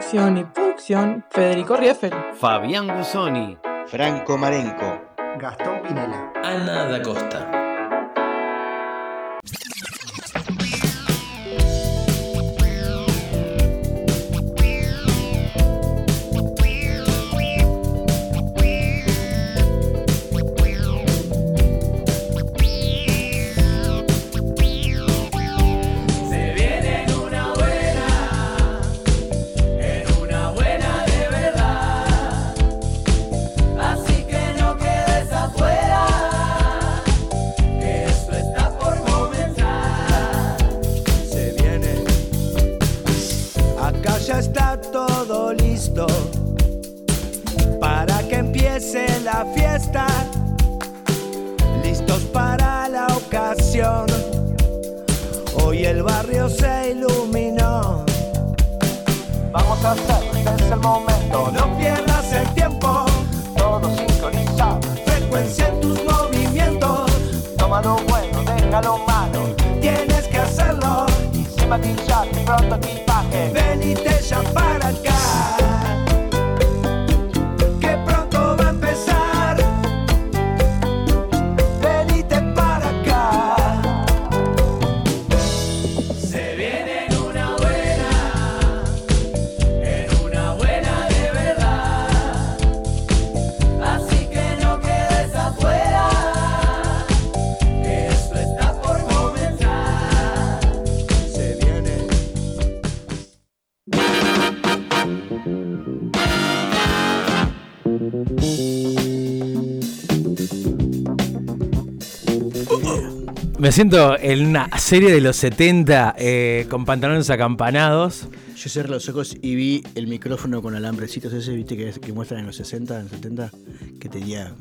Conducción y producción, Federico Rieffel. Fabián Gusoni. Franco Marenco. Gastón Pinela. Ana da Costa. Me siento en una serie de los 70 eh, con pantalones acampanados. Yo cerré los ojos y vi el micrófono con alambrecitos ese, viste, que, que muestran en los 60, en los 70, que tenía.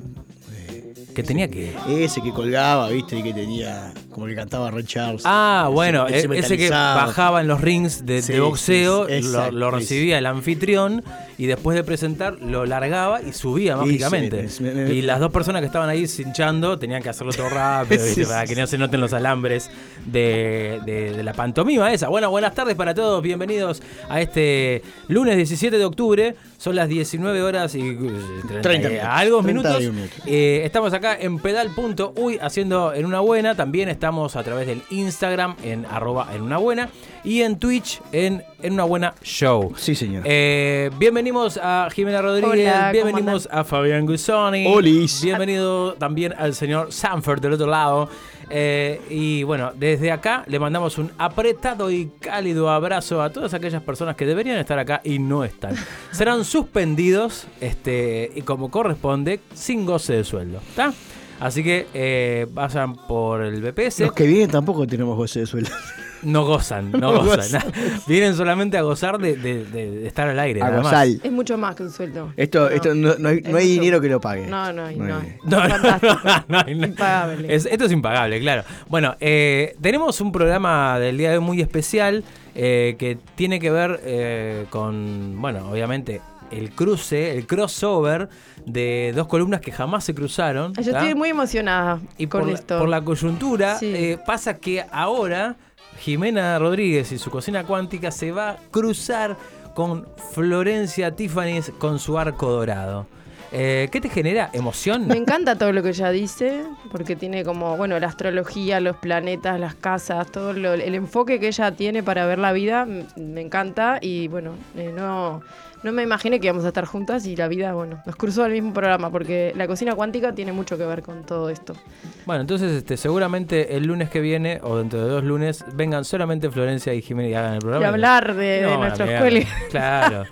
eh, Que tenía que. ese que colgaba, viste, y que tenía. como que cantaba Ray Charles. Ah, bueno, ese, e- ese que bajaba en los rings de, Sí, de boxeo, sí, lo, recibía el anfitrión y después de presentar lo largaba y subía mágicamente. sí, me- me- y las dos personas que estaban ahí cinchando tenían que hacerlo todo rápido, para que no se noten los alambres de, de- de la pantomima esa. Bueno, buenas tardes para todos, bienvenidos a este lunes 17 de octubre. Son las 19 horas y eh, 30, 30 y minutos. algo 31 minutos. minutos. Eh, estamos acá en pedal.uy haciendo en una buena. También estamos a través del Instagram en arroba en una buena y en Twitch en en una buena show. Sí, señor. Eh, bienvenimos a Jimena Rodríguez, Hola, ¿cómo bienvenimos a Fabián. Olis. Bienvenido también al señor Sanford del otro lado. Eh, y bueno, desde acá le mandamos un apretado y cálido abrazo a todas aquellas personas que deberían estar acá y no están. Serán suspendidos este, y como corresponde, sin goce de sueldo. ¿Está? Así que eh, pasan por el BPS. Los que vienen tampoco tenemos goce de sueldo. No gozan, no, No gozan. gozan. Vienen solamente a gozar de, de- de- de estar al aire. A nada más. gozar. Es mucho más que un sueldo. Esto, No. esto no, no hay, no Es hay mucho- dinero que lo pague. No, no, hay, No no. hay. hay. No, no, Fantástico. no, no, no. Impagable. Es- esto es impagable, claro. Bueno, eh, tenemos un programa del día de hoy muy especial eh, que tiene que ver eh, con, bueno, obviamente el cruce, el crossover de dos columnas que jamás se cruzaron. Yo ¿tá? estoy muy emocionada Y con por, la, esto. por la coyuntura, Sí. eh, pasa que ahora Jimena Rodríguez y su cocina cuántica se va a cruzar con Florencia Tiffany's con su arco dorado. Eh, ¿Qué te genera? ¿Emoción? Me encanta todo lo que ella dice, porque tiene como, bueno, la astrología, los planetas, las casas, todo lo- el enfoque que ella tiene para ver la vida, me encanta y bueno, eh, no, no me imaginé que íbamos a estar juntas y la vida, bueno, nos cruzó al mismo programa porque la cocina cuántica tiene mucho que ver con todo esto. Bueno, entonces este, seguramente el lunes que viene o dentro de dos lunes vengan solamente Florencia y Jiménez y hagan el programa. Y hablar de, de No, nuestros cueles. mierda. Claro.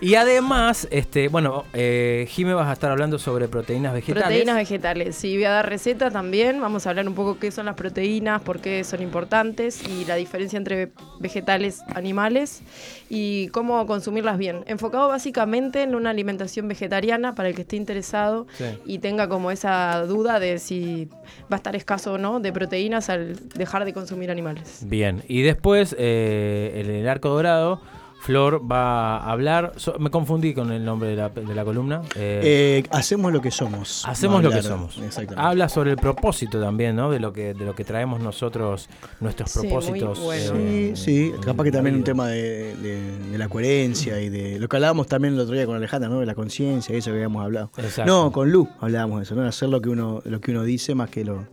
y además, este, bueno, eh, Jimé vas a estar hablando sobre proteínas vegetales. Proteínas vegetales, sí, voy a dar receta también. Vamos a hablar un poco qué son las proteínas, por qué son importantes y la diferencia entre vegetales, animales y cómo consumirlas bien. Enfocado básicamente en una alimentación vegetariana para el que esté interesado Sí. y tenga como esa duda de si va a estar escaso o no de proteínas al dejar de consumir animales. Bien, y después eh, en el arco dorado, Flor va a hablar. so- me confundí con el nombre de la, de la columna. eh, Eh, hacemos lo que somos. Hacemos lo que somos. Exactamente. Habla sobre el propósito también, ¿no? De lo que, de lo que traemos nosotros, nuestros Sí, muy propósitos. bueno. eh, Sí, sí, capaz que también un tema de, de- de la coherencia y de lo que hablábamos también el otro día con Alejandra, ¿no? De la conciencia, eso que habíamos hablado. Exacto. No, con Lu hablábamos de eso, ¿no? Hacer lo que uno, lo que uno dice más que lo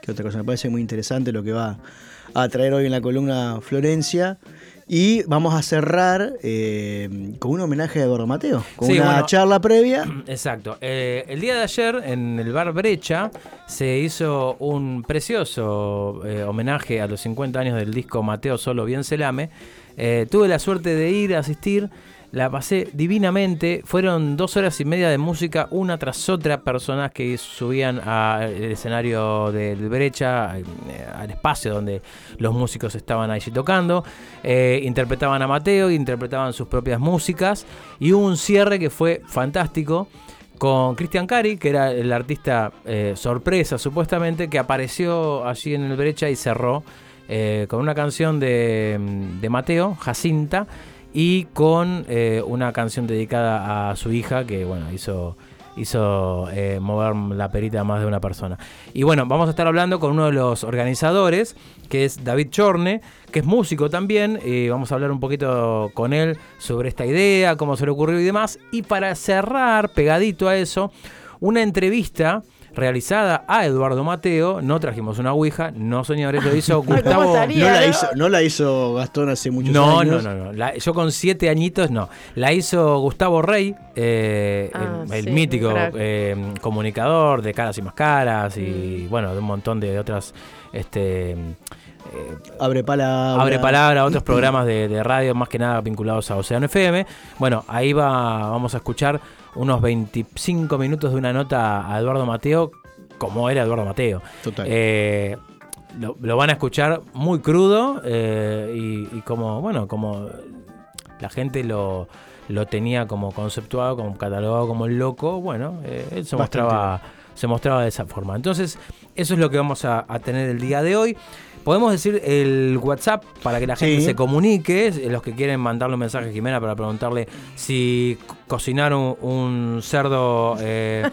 que otra cosa. Me parece muy interesante lo que va a traer hoy en la columna Florencia. Y vamos a cerrar eh, con un homenaje a Eduardo Mateo, con Sí, una bueno. charla previa. Exacto. Eh, el día de ayer en el bar Brecha se hizo un precioso eh, homenaje a los 50 años del disco Mateo Solo Bien Selame. Eh, tuve la suerte de ir a asistir. La pasé divinamente. Fueron dos horas y media de música, una tras otra, personas que subían al escenario del Brecha, eh, al espacio donde los músicos estaban allí tocando. Eh, interpretaban a Mateo, interpretaban sus propias músicas. Y hubo un cierre que fue fantástico con Cristian Cari, que era el artista eh, sorpresa supuestamente, que apareció allí en el Brecha y cerró eh, con una canción de, Mateo, Jacinta, y con eh, una canción dedicada a su hija, que bueno, hizo, hizo eh, mover la perita a más de una persona. Y bueno, vamos a estar hablando con uno de los organizadores, que es David Chorne, que es músico también, y vamos a hablar un poquito con él sobre esta idea, cómo se le ocurrió y demás. Y para cerrar, pegadito a eso, una entrevista realizada a Eduardo Mateo. No trajimos una ouija, no señores, lo hizo ¿cómo Gustavo. estaría? No la, ¿no? hizo, no la hizo Gastón hace muchos No, años. no, no, no. La- yo con siete añitos no. La hizo Gustavo Rey, eh, Ah, el, el sí, mítico eh, comunicador de caras y más caras y bueno, de un montón de otras este, eh, Abre palabra. Abre palabra, otros programas de, de radio, más que nada vinculados a Océano FM. Bueno, ahí va, vamos a escuchar unos 25 minutos de una nota a Eduardo Mateo, como era Eduardo Mateo. Total. Eh, lo, lo van a escuchar muy crudo eh, y, y como, bueno, como la gente lo, lo tenía como conceptuado, como catalogado como el loco, bueno, eh, él se Bastante. mostraba, se mostraba de esa forma. Entonces, eso es lo que vamos a, a tener el día de hoy. Podemos decir el WhatsApp para que la gente Sí. se comunique, los que quieren mandarle un mensaje a Jimena para preguntarle si cocinar un, un cerdo eh,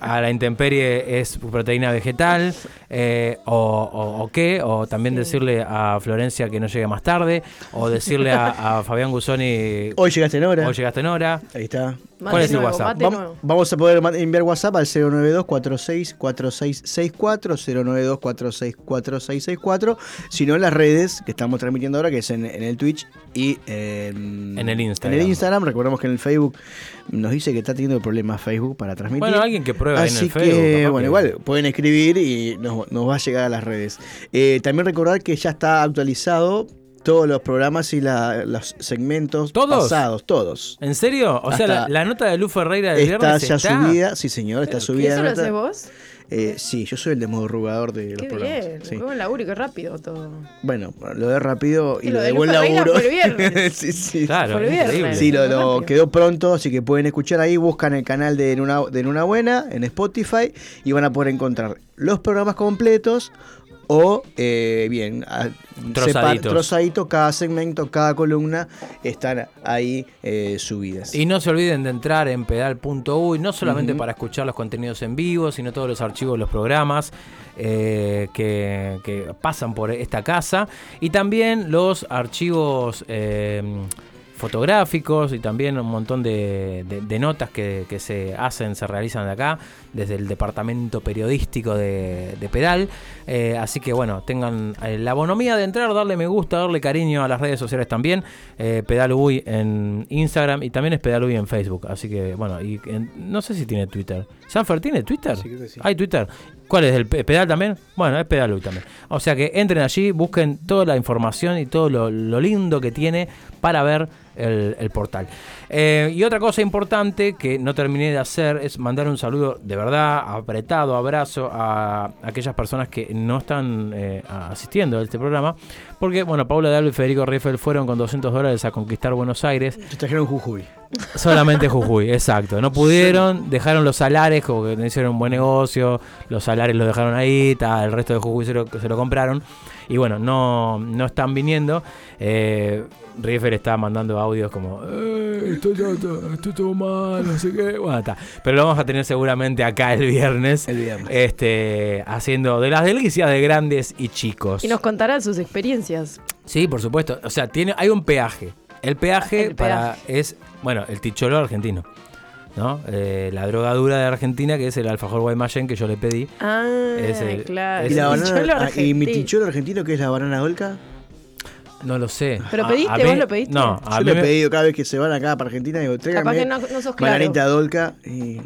a la intemperie es proteína vegetal eh, o, o- o qué, o también Sí. decirle a Florencia que no llegue más tarde, o decirle a, a Fabián Gusoni Hoy llegaste en hora. hoy llegaste en hora. Ahí está. Mate ¿Cuál es el nuevo, WhatsApp? Vam- vamos a poder enviar WhatsApp al 092 46 4664 092 46 4664 sino en las redes que estamos transmitiendo ahora que es en, en el Twitch y en, En el Instagram. en el Instagram recordemos que en el Facebook nos dice que está teniendo problemas Facebook para transmitir Bueno, alguien que pruebe ahí en Así el Facebook. que, capaz bueno, que- igual pueden escribir y nos, nos va a llegar a las redes. Eh, también recordar que ya está actualizado todos los programas y la- los segmentos ¿Todos? pasados, todos. ¿En serio? O sea, la, nota de Luz Ferreira del Está viernes ya está. subida, sí señor, está ¿Y subida. eso la lo haces vos? Eh, sí, yo soy el desmodrugador de los Qué programas. bien. sí. Qué buen laburo y qué rápido todo. Bueno, lo de rápido y lo, lo de de buen laburo. fue el viernes. sí, sí. Claro, Fue el viernes. increíble. Sí, lo, lo rápido. quedó pronto, así que pueden escuchar ahí, buscan el canal de En una, de En una Buena en Spotify y van a poder encontrar los programas completos o, eh, bien, a- Trozaditos. separ- trozaditos, cada segmento, cada columna están ahí eh, subidas. Y no se olviden de entrar en pedal.uy, no solamente para escuchar los contenidos en vivo, sino todos los archivos los programas eh, que, que pasan por esta casa. Y también los archivos fotográficos y también un montón de, notas que, se hacen, se realizan de acá, desde el departamento periodístico de, de Pedal. Eh, así que bueno, tengan eh, la bonomía de entrar, darle me gusta, darle cariño a las redes sociales también. Eh, Pedal Uy en Instagram y también es Pedal Uy en Facebook. Así que bueno, y en- no sé si tiene Twitter. ¿Sanfer tiene Twitter? Sí, sí. ¿Hay Twitter? ¿Cuál es? ¿El pe- pedal también? Bueno, es pedal Uy también. O sea que entren allí, busquen toda la información y todo lo, lo lindo que tiene para ver el, el portal. Eh, y otra cosa importante que no terminé de hacer es mandar un saludo de verdad, apretado, abrazo a aquellas personas que no están eh, asistiendo a este programa. Porque, bueno, Paula Dallo y Federico Rieffel fueron con 200 dólares a conquistar Buenos Aires. Se trajeron Jujuy. Solamente Jujuy, exacto. No pudieron, dejaron los salares, como que hicieron un buen negocio, los salares los dejaron ahí, ta, el resto de Jujuy se lo, se lo compraron. Y bueno, no, no están viniendo. Eh, Riefel está mandando audios como, "Eh, estoy, todo, estoy todo mal, no sé qué. Bueno, está. Pero lo vamos a tener seguramente acá el viernes. El viernes. Este, haciendo de las delicias de grandes y chicos. Y nos contarán sus experiencias. Sí, por supuesto. O sea, tiene, hay un peaje. El peaje, El para es, bueno, el ticholo argentino. ¿No? Eh, la drogadura de Argentina, que es el alfajor Guaymallén que yo le pedí. Ah, Es el- claro. es ¿Y, la banana, ah, ¿Y mi ticholo argentino que es la banana dolca? No lo sé. ¿Pero pediste? a ¿Vos mí- lo pediste? No, a Yo mí lo he pedido cada vez que se van acá para Argentina. Digo, Capaz tráigame que no, no sos claro. bananita dolca. Y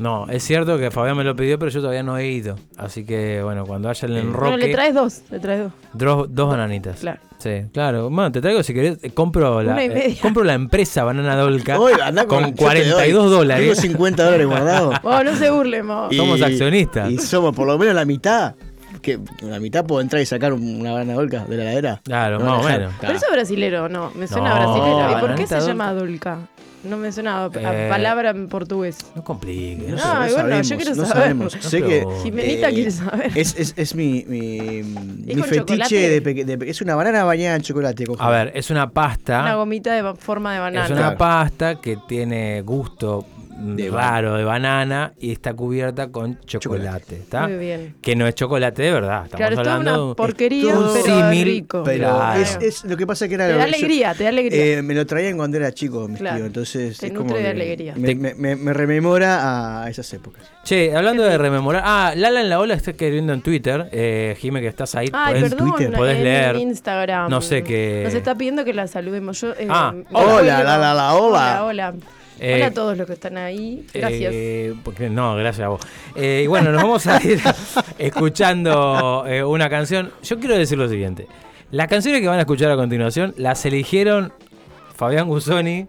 no, es cierto que Fabián me lo pidió, pero yo todavía no he ido. Así que, bueno, cuando haya el Bueno, enroque, le traes dos, le traes dos. dos, dos bananitas. Claro. Sí, claro. Bueno, te traigo si querés. eh, compro, la, Una y eh, compro la empresa Banana Dolca andá con yo te 42 doy. dólares. Tengo 50 dólares guardados. Oh, no se burle, Mo. Y- Somos accionistas. Y somos por lo menos la mitad. Que la mitad puedo entrar y sacar un- una banana dolca de la heladera. Claro, No más o dejar. menos. Pero eso es brasilero, no. Me suena No, brasilero. ¿Y por qué bananita se dolca. llama dolca? No me suena a, a Eh, palabra en portugués. No compliques. No, no sé, no y bueno, sabemos, yo quiero no saber. sabemos. No, sé que Jimenita eh, quiere saber. Es, es, es mi, mi, mi fetiche de, de Es una banana bañada en chocolate. A ver, es una pasta. Una gomita de forma de banana. Es una Claro. pasta que tiene gusto De raro de banana y está cubierta con chocolate, ¿está? Muy bien. Que no es chocolate de verdad. Estamos Claro, es hablando de una un- porquería, todo pero rico. Pero Claro. es, es- lo que pasa que era. Te da yo- alegría, te da alegría. eh, me lo traían cuando era chico, mis Claro. tíos. Entonces. Te es como de alegría. Me, me- me- me rememora a esas épocas. Che, hablando de rememorar. Ah, Lala en la ola está escribiendo en Twitter. Eh, Jime, que estás ahí. Ay, podés- perdón, Twitter, podés en leer. Instagram. No sé qué- Nos está pidiendo que la saludemos. Yo, eh, Ah, hola, la, la, la, hola. Hola, hola. Eh, Hola a todos los que están ahí. Gracias. Eh, porque, no, gracias a vos. Eh, y bueno, nos vamos a ir escuchando eh, una canción. Yo quiero decir lo siguiente. Las canciones que van a escuchar a continuación las eligieron Fabián Gusoni.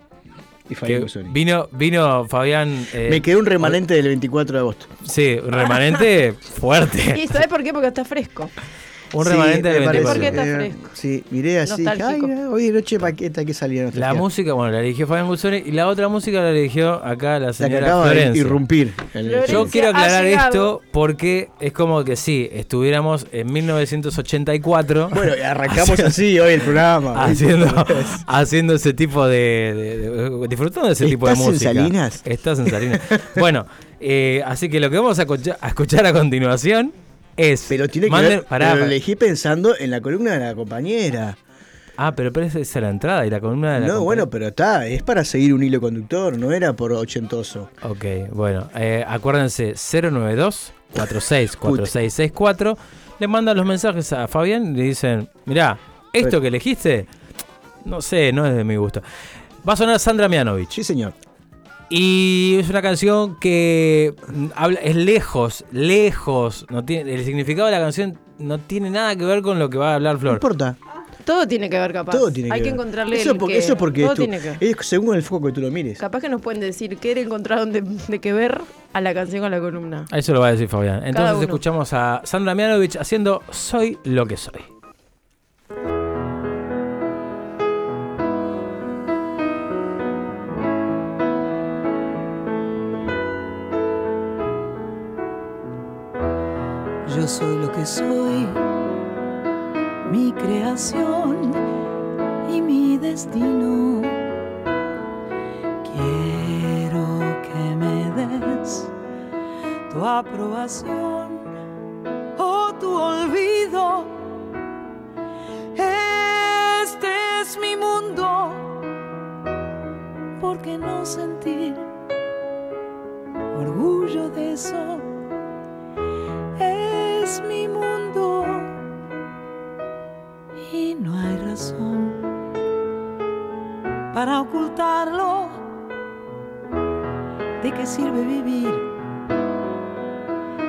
Y Fabián Gusoni. vino, vino Fabián. eh, Me quedó un remanente del 24 de agosto. Sí, un remanente fuerte. ¿Y sabes por qué? Porque está fresco. Un Sí, remanente me del parece. 24. ¿Por qué está Eh, fresco? Sí, miré así. dije, Ay, Nostálgico. hoy de noche paqueta que salía. La música, bueno, la eligió Fabián Gusoni y la otra música la eligió acá la La que señora acaba de Florencia. irrumpir. en el- Florencia. Yo quiero ha aclarar llegado. esto porque es como que sí, estuviéramos en 1984 Bueno, y arrancamos así hoy el programa. haciendo, haciendo ese tipo de, de- de- disfrutando de ese tipo de ¿Estás en música. Salinas? Estás en Salinas. bueno, eh, así que lo que vamos a, escucha- a escuchar a continuación es. Pero tiene que manden- ver, pará, pero lo pará. elegí pensando en la columna de la compañera. Ah, pero, pero esa es la entrada y la columna de la No, bueno, pero está, es para seguir un hilo conductor, no era por ochentoso. Ok, bueno, eh, acuérdense 092 464664 le mandan los mensajes a Fabián y le dicen, mirá, esto que elegiste, no sé, no es de mi gusto. Va a sonar Sandra Mianovich. Sí, señor. Y es una canción que habla, es lejos, lejos. No tiene, el significado de la canción no tiene nada que ver con lo que va a hablar No Flor. importa, Todo tiene que ver, capaz. todo tiene Hay que que ver. encontrarle eso el porque, que- Eso porque todo tiene que es según el foco que tú lo mires. Capaz que nos pueden decir qué le encontraron de, de que ver a la canción con la columna. Eso lo va a decir Fabián. Entonces escuchamos a Sandra Mianovich haciendo Soy lo que soy. Yo soy lo que soy, mi creación y mi destino. Quiero que me des tu aprobación o tu olvido. Este es mi mundo sentir orgullo de eso. Es mi mundo y no hay razón para ocultarlo. ¿De qué sirve vivir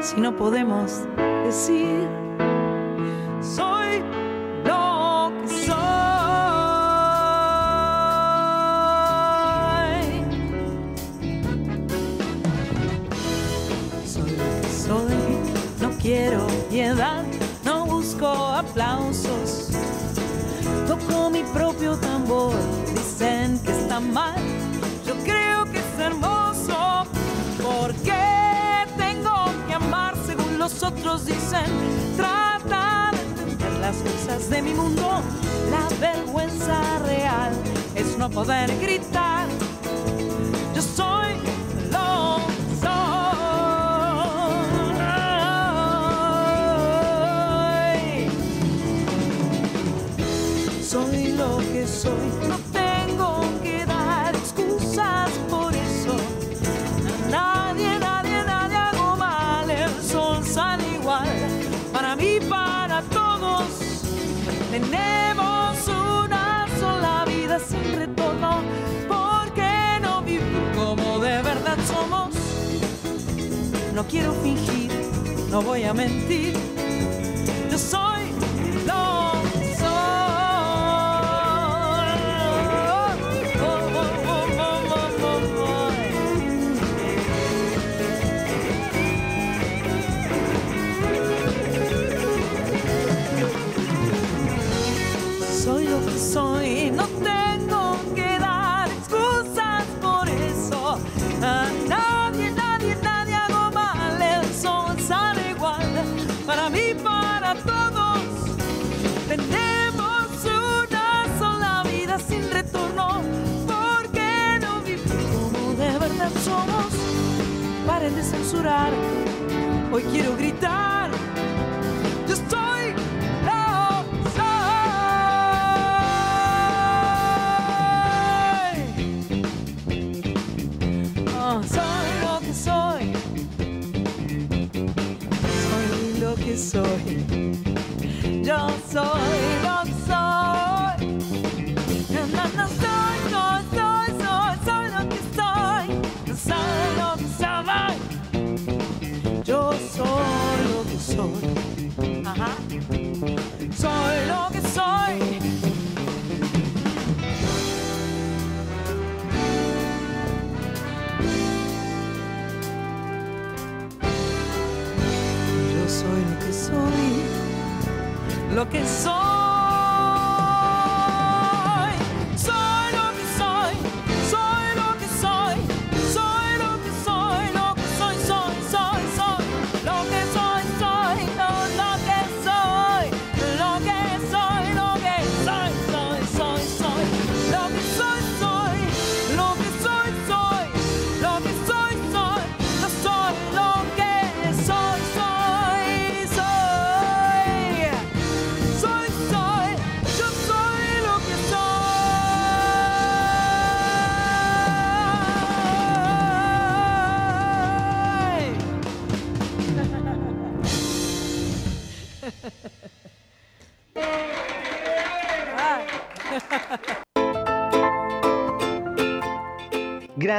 si no podemos decir soy aplausos. Toco mi propio tambor, dicen que está mal, yo creo que es hermoso. ¿Por qué tengo que amar según los otros dicen? Trata de entender las cosas de mi mundo. La vergüenza real es no poder gritar. Yo soy quiero fingir, no voy a mentir. Yo soy lo Paren de censurar, hoy quiero gritar. Yo estoy. Oh, soy lo que soy. Soy lo que soy. Yo soy Lo que soy.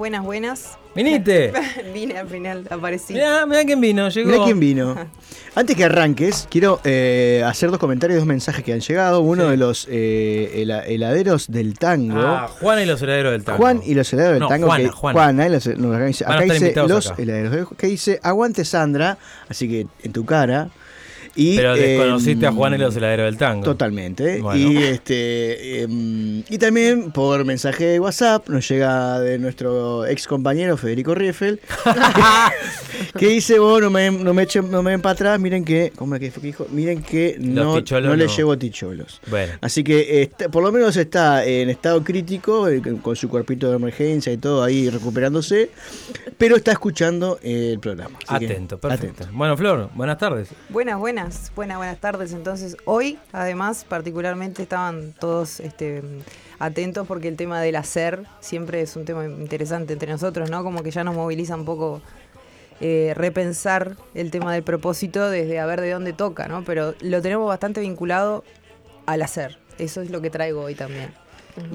Buenas, buenas. ¿Viniste? Vine al final, aparecí. Mirá, mirá quién vino, llegó. Mira quién vino. Antes que arranques, quiero eh, hacer dos comentarios, dos mensajes que han llegado. Uno Sí. de los eh, hela- heladeros del tango. Ah, Juan y los heladeros del tango. Juan y los heladeros del No, tango. Juana, que, Juana. y los- no, acá dice, acá dice los acá. heladeros. Que dice aguante Sandra, así que en tu cara. Y, Pero desconociste a em, Juan y los heladeros del tango. Totalmente. Bueno. Y este em, y también por mensaje de WhatsApp nos llega de nuestro ex compañero Federico Rieffel que dice, vos no me, no me echen, no me ven para atrás, miren que, ¿cómo es que fue que dijo? Miren que no, no le no. llevo ticholos. Bueno. Así que este, por lo menos está en estado crítico, eh, con- su cuerpito de emergencia y todo ahí recuperándose, pero está escuchando el programa. Así que, Atento, perfecto. atento. Bueno, Flor, buenas tardes. Buenas, buenas, buenas, buenas tardes. Entonces, hoy, además, particularmente estaban todos este, atentos porque el tema del hacer siempre es un tema interesante entre nosotros, ¿no? Como que ya nos moviliza un poco eh, repensar el tema del propósito desde a ver de dónde toca, ¿no? Pero lo tenemos bastante vinculado al hacer. Eso es lo que traigo hoy también.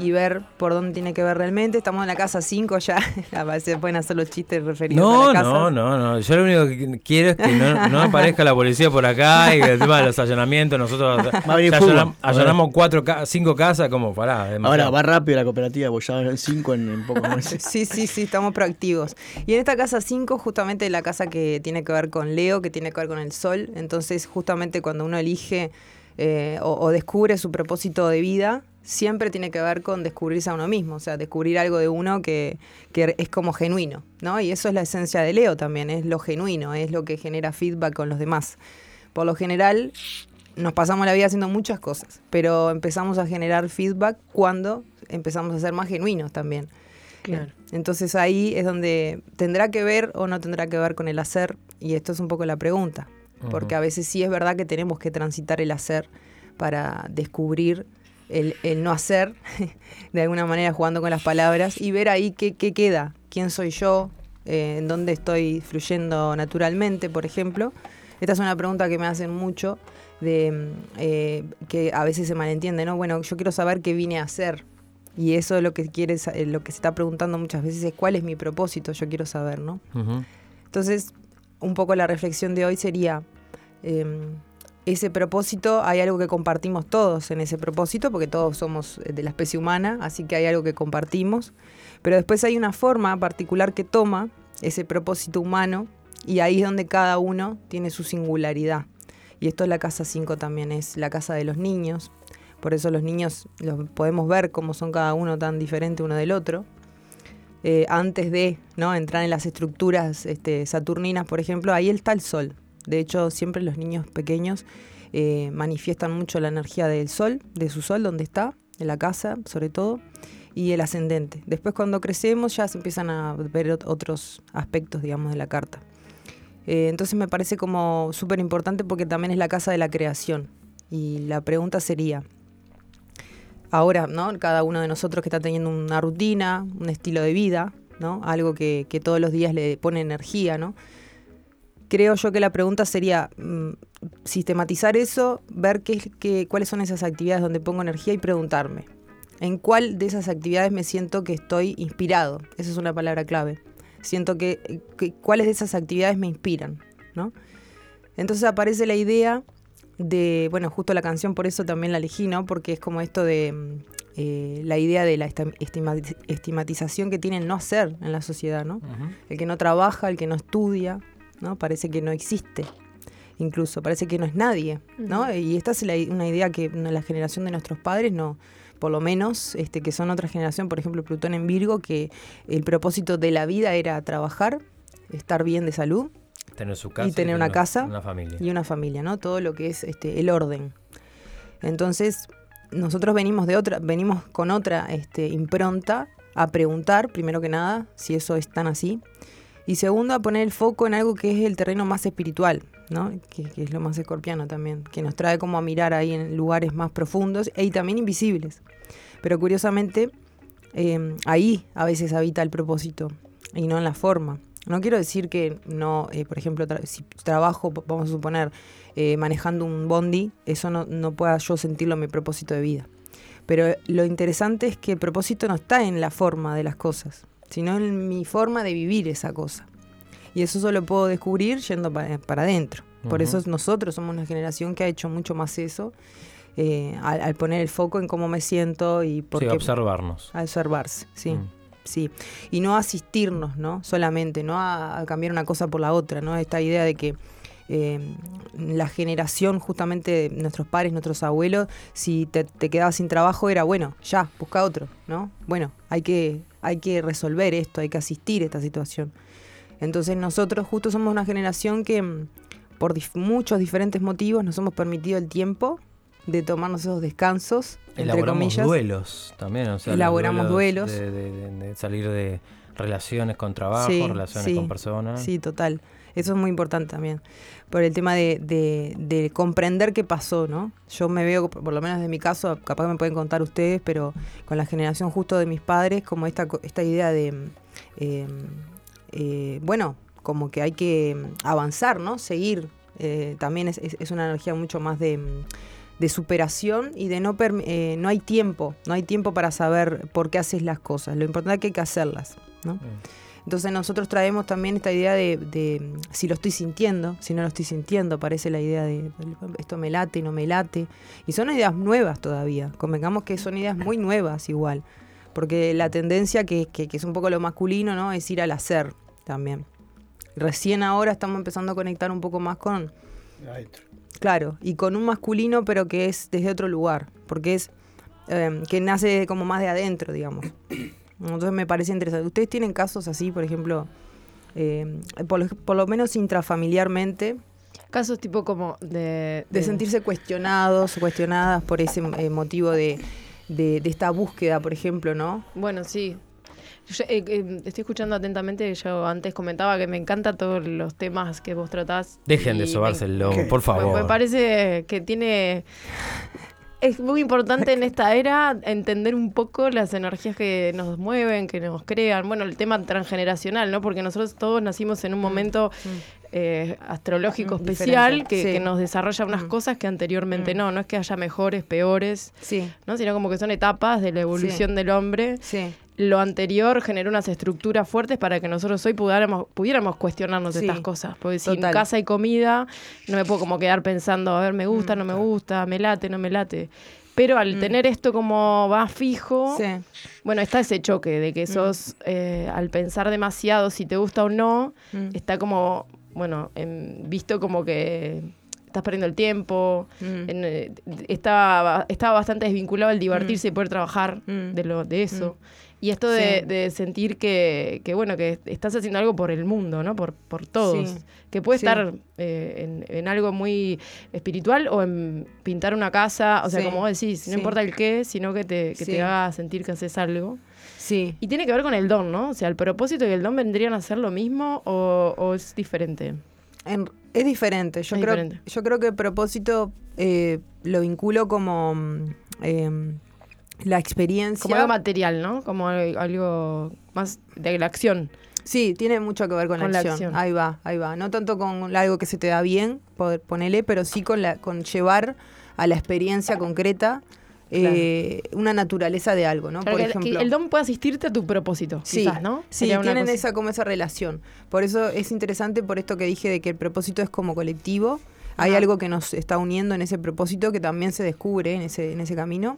Y ver por dónde tiene que ver realmente. Estamos en la casa 5 ya. A veces pueden hacer los chistes referidos a No, la casa. no, no, no. Yo lo único que quiero es que no, no aparezca la policía por acá y que el tema de los allanamientos, nosotros a allanam- allanamos cuatro, cinco casas, como pará. Ahora va rápido la cooperativa, porque ya van 5 en, en pocos meses. Sí, sí, sí, estamos proactivos. Y en esta casa 5, justamente la casa que tiene que ver con Leo, que tiene que ver con el sol, entonces justamente cuando uno elige eh, o, o descubre su propósito de vida, siempre tiene que ver con descubrirse a uno mismo, o sea, descubrir algo de uno que, que es como genuino, ¿no? Y eso es la esencia de Leo también, es lo genuino, es lo que genera feedback con los demás. Por lo general, nos pasamos la vida haciendo muchas cosas, pero empezamos a generar feedback cuando empezamos a ser más genuinos también. Claro. Entonces ahí es donde tendrá que ver o no tendrá que ver con el hacer, y esto es un poco la pregunta, porque a veces sí es verdad que tenemos que transitar el hacer para descubrir el, el no hacer, de alguna manera jugando con las palabras, y ver ahí qué, qué queda, quién soy yo, eh, en dónde estoy fluyendo naturalmente, por ejemplo. Esta es una pregunta que me hacen mucho, de mm, eh, que a veces se malentiende, ¿no? Bueno, yo quiero saber qué vine a hacer. Y eso es lo que quiere, eh, lo que se está preguntando muchas veces es cuál es mi propósito, yo quiero saber, ¿no? Entonces, un poco la reflexión de hoy sería, eh, ese propósito, hay algo que compartimos todos en ese propósito, porque todos somos eh, de la especie humana, así que hay algo que compartimos, pero después hay una forma particular que toma ese propósito humano y ahí es donde cada uno tiene su singularidad. Y esto es la casa 5 también, es la casa de los niños. Por eso los niños los podemos ver cómo son cada uno tan diferente uno del otro. Eh, antes de ¿no? entrar en las estructuras este, saturninas, por ejemplo, ahí está el sol. De hecho, siempre los niños pequeños eh, manifiestan mucho la energía del sol, de su sol, donde está, en la casa, sobre todo, y el ascendente. Después, cuando crecemos, ya se empiezan a ver ot- otros aspectos, digamos, de la carta. Eh, entonces me parece como súper importante porque también es la casa de la creación. Y la pregunta sería, ahora, ¿no? Cada uno de nosotros que está teniendo una rutina, un estilo de vida, ¿no? Algo que, que todos los días le pone energía, ¿no? Creo yo que la pregunta sería mm, sistematizar eso, ver qué, es- qué- cuáles son esas actividades donde pongo energía y preguntarme, ¿en cuál de esas actividades me siento que estoy inspirado? Esa es una palabra clave. Siento que, que- cuáles de esas actividades me inspiran, ¿no? Entonces aparece la idea de, bueno, justo la canción por eso también la elegí, ¿no? Porque es como esto de mm, eh, la idea de la estigmatización que tiene el no hacer en la sociedad, ¿no? El que no trabaja, el que no estudia, ¿no? Parece que no existe, incluso, parece que no es nadie, ¿no? Y esta es la una idea que la generación de nuestros padres no, por lo menos, este, que son otra generación, por ejemplo, Plutón en Virgo, que el propósito de la vida era trabajar estar bien de salud Tener su casa y tener una casa una familia. y una familia, ¿no? Todo lo que es este, el orden. Entonces, nosotros venimos de otra, venimos con otra este, impronta a preguntar, primero que nada, si eso es tan así. Y segundo, a poner el foco en algo que es el terreno más espiritual, ¿no? Que, es lo más escorpiano también, que nos trae como a mirar ahí en lugares más profundos y también invisibles. Pero curiosamente, eh, ahí a veces habita el propósito y no en la forma. No quiero decir que no, eh, por ejemplo, si trabajo, vamos a suponer, eh, manejando un bondi, eso no, no pueda yo sentirlo en mi propósito de vida. Pero lo interesante es que el propósito no está en la forma de las cosas, sino en mi forma de vivir esa cosa. Y eso solo puedo descubrir yendo pa- para adentro. Por eso nosotros somos una generación que ha hecho mucho más eso, eh, al, al poner el foco en cómo me siento y por Sí, qué- observarnos. a observarse, sí. Mm. Sí, y no asistirnos, ¿no? Solamente, no a, a cambiar una cosa por la otra, ¿no? Esta idea de que eh, la generación, justamente de nuestros padres, nuestros abuelos, si te, te quedabas sin trabajo era, bueno, ya, busca otro, ¿no? Bueno, hay que, hay que resolver esto, hay que asistir a esta situación. Entonces nosotros justo somos una generación que mm, por dif- muchos diferentes motivos nos hemos permitido el tiempo de tomarnos esos descansos, entre Elaboramos comillas. duelos también. O sea, Elaboramos duelos. De, de- de- de salir de relaciones con trabajo, Sí, relaciones sí, con personas. Sí, total. Eso es muy importante también. Por el tema de, de- de comprender qué pasó, ¿no? Yo me veo, por lo menos de mi caso, capaz me pueden contar ustedes, pero con la generación justo de mis padres, como esta, esta idea de, eh, eh, bueno, como que hay que avanzar, ¿no? Seguir. Eh, también es, una energía mucho más de, de superación y de no, eh, no hay tiempo, no hay tiempo para saber por qué haces las cosas. Lo importante es que hay que hacerlas, ¿no? Entonces nosotros traemos también esta idea de, de, si lo estoy sintiendo, si no lo estoy sintiendo, parece la idea de esto me late, no me late. Y son ideas nuevas todavía, convengamos que son ideas muy nuevas igual, porque la tendencia que, que- que es un poco lo masculino, ¿no? Es ir al hacer también. Recién ahora estamos empezando a conectar un poco más con, Claro, y con un masculino, pero que es desde otro lugar, porque es eh, que nace como más de adentro, digamos. Entonces me parece interesante. ¿Ustedes tienen casos así, por ejemplo, eh, por, lo, por lo menos intrafamiliarmente, Casos tipo como de... de sentirse cuestionados o cuestionadas por ese eh, motivo de, de, de esta búsqueda, por ejemplo, ¿no? Bueno, sí. Yo, eh, eh, estoy escuchando atentamente. Yo antes comentaba que me encantan todos los temas que vos tratás. Dejen de sobarse el lomo, por Me, favor. me parece que tiene. Es muy importante en esta era entender un poco las energías que nos mueven, que nos crean. Bueno, el tema transgeneracional, ¿no? Porque nosotros todos nacimos en un momento eh, astrológico Mm, especial que, sí. que nos desarrolla unas cosas que anteriormente no. No es que haya mejores, peores, Sí, ¿no? Sino como que son etapas de la evolución del hombre sí. lo anterior generó unas estructuras fuertes para que nosotros hoy pudiéramos, pudiéramos cuestionarnos Sí, estas cosas. Porque total. casa hay comida, no me puedo como quedar pensando, a ver, me gusta, no me gusta, me late, no me late. Pero al tener esto como va fijo, Sí. bueno, está ese choque de que sos, eh, al pensar demasiado si te gusta o no, Mm. está como, bueno, em, visto como que estás perdiendo el tiempo. Mm. en, eh, estaba, estaba bastante desvinculado el divertirse y poder trabajar Mm. de, lo, de eso. Y esto de, Sí. de sentir que, que, bueno, que estás haciendo algo por el mundo, ¿no? Por, por todos. Sí. Que puede Sí. estar eh, en, en algo muy espiritual o en pintar una casa. O sea, como vos decís, no importa el qué, sino que te, que te haga sentir que haces algo. Sí. Y tiene que ver con el don, ¿no? O sea, el propósito y el don vendrían a ser lo mismo o, o es diferente. En- es diferente. Yo, Es creo, diferente. yo creo que el propósito eh, lo vinculo como em, la experiencia. Como algo material, ¿no? Como al- algo más de la acción. Sí, tiene mucho que ver con, Con la, la acción. acción. Ahí va, ahí va. No tanto con algo que se te da bien, poder ponerle, pero sí con, la, con llevar a la experiencia concreta eh, una naturaleza de algo, ¿no? Claro, Por que ejemplo. que el don puede asistirte a tu propósito, Sí, quizás, ¿no? sí Sería tienen cosa- esa como esa relación. Por eso es interesante por esto que dije de que el propósito es como colectivo. Hay algo que nos está uniendo en ese propósito que también se descubre en ese, en ese camino.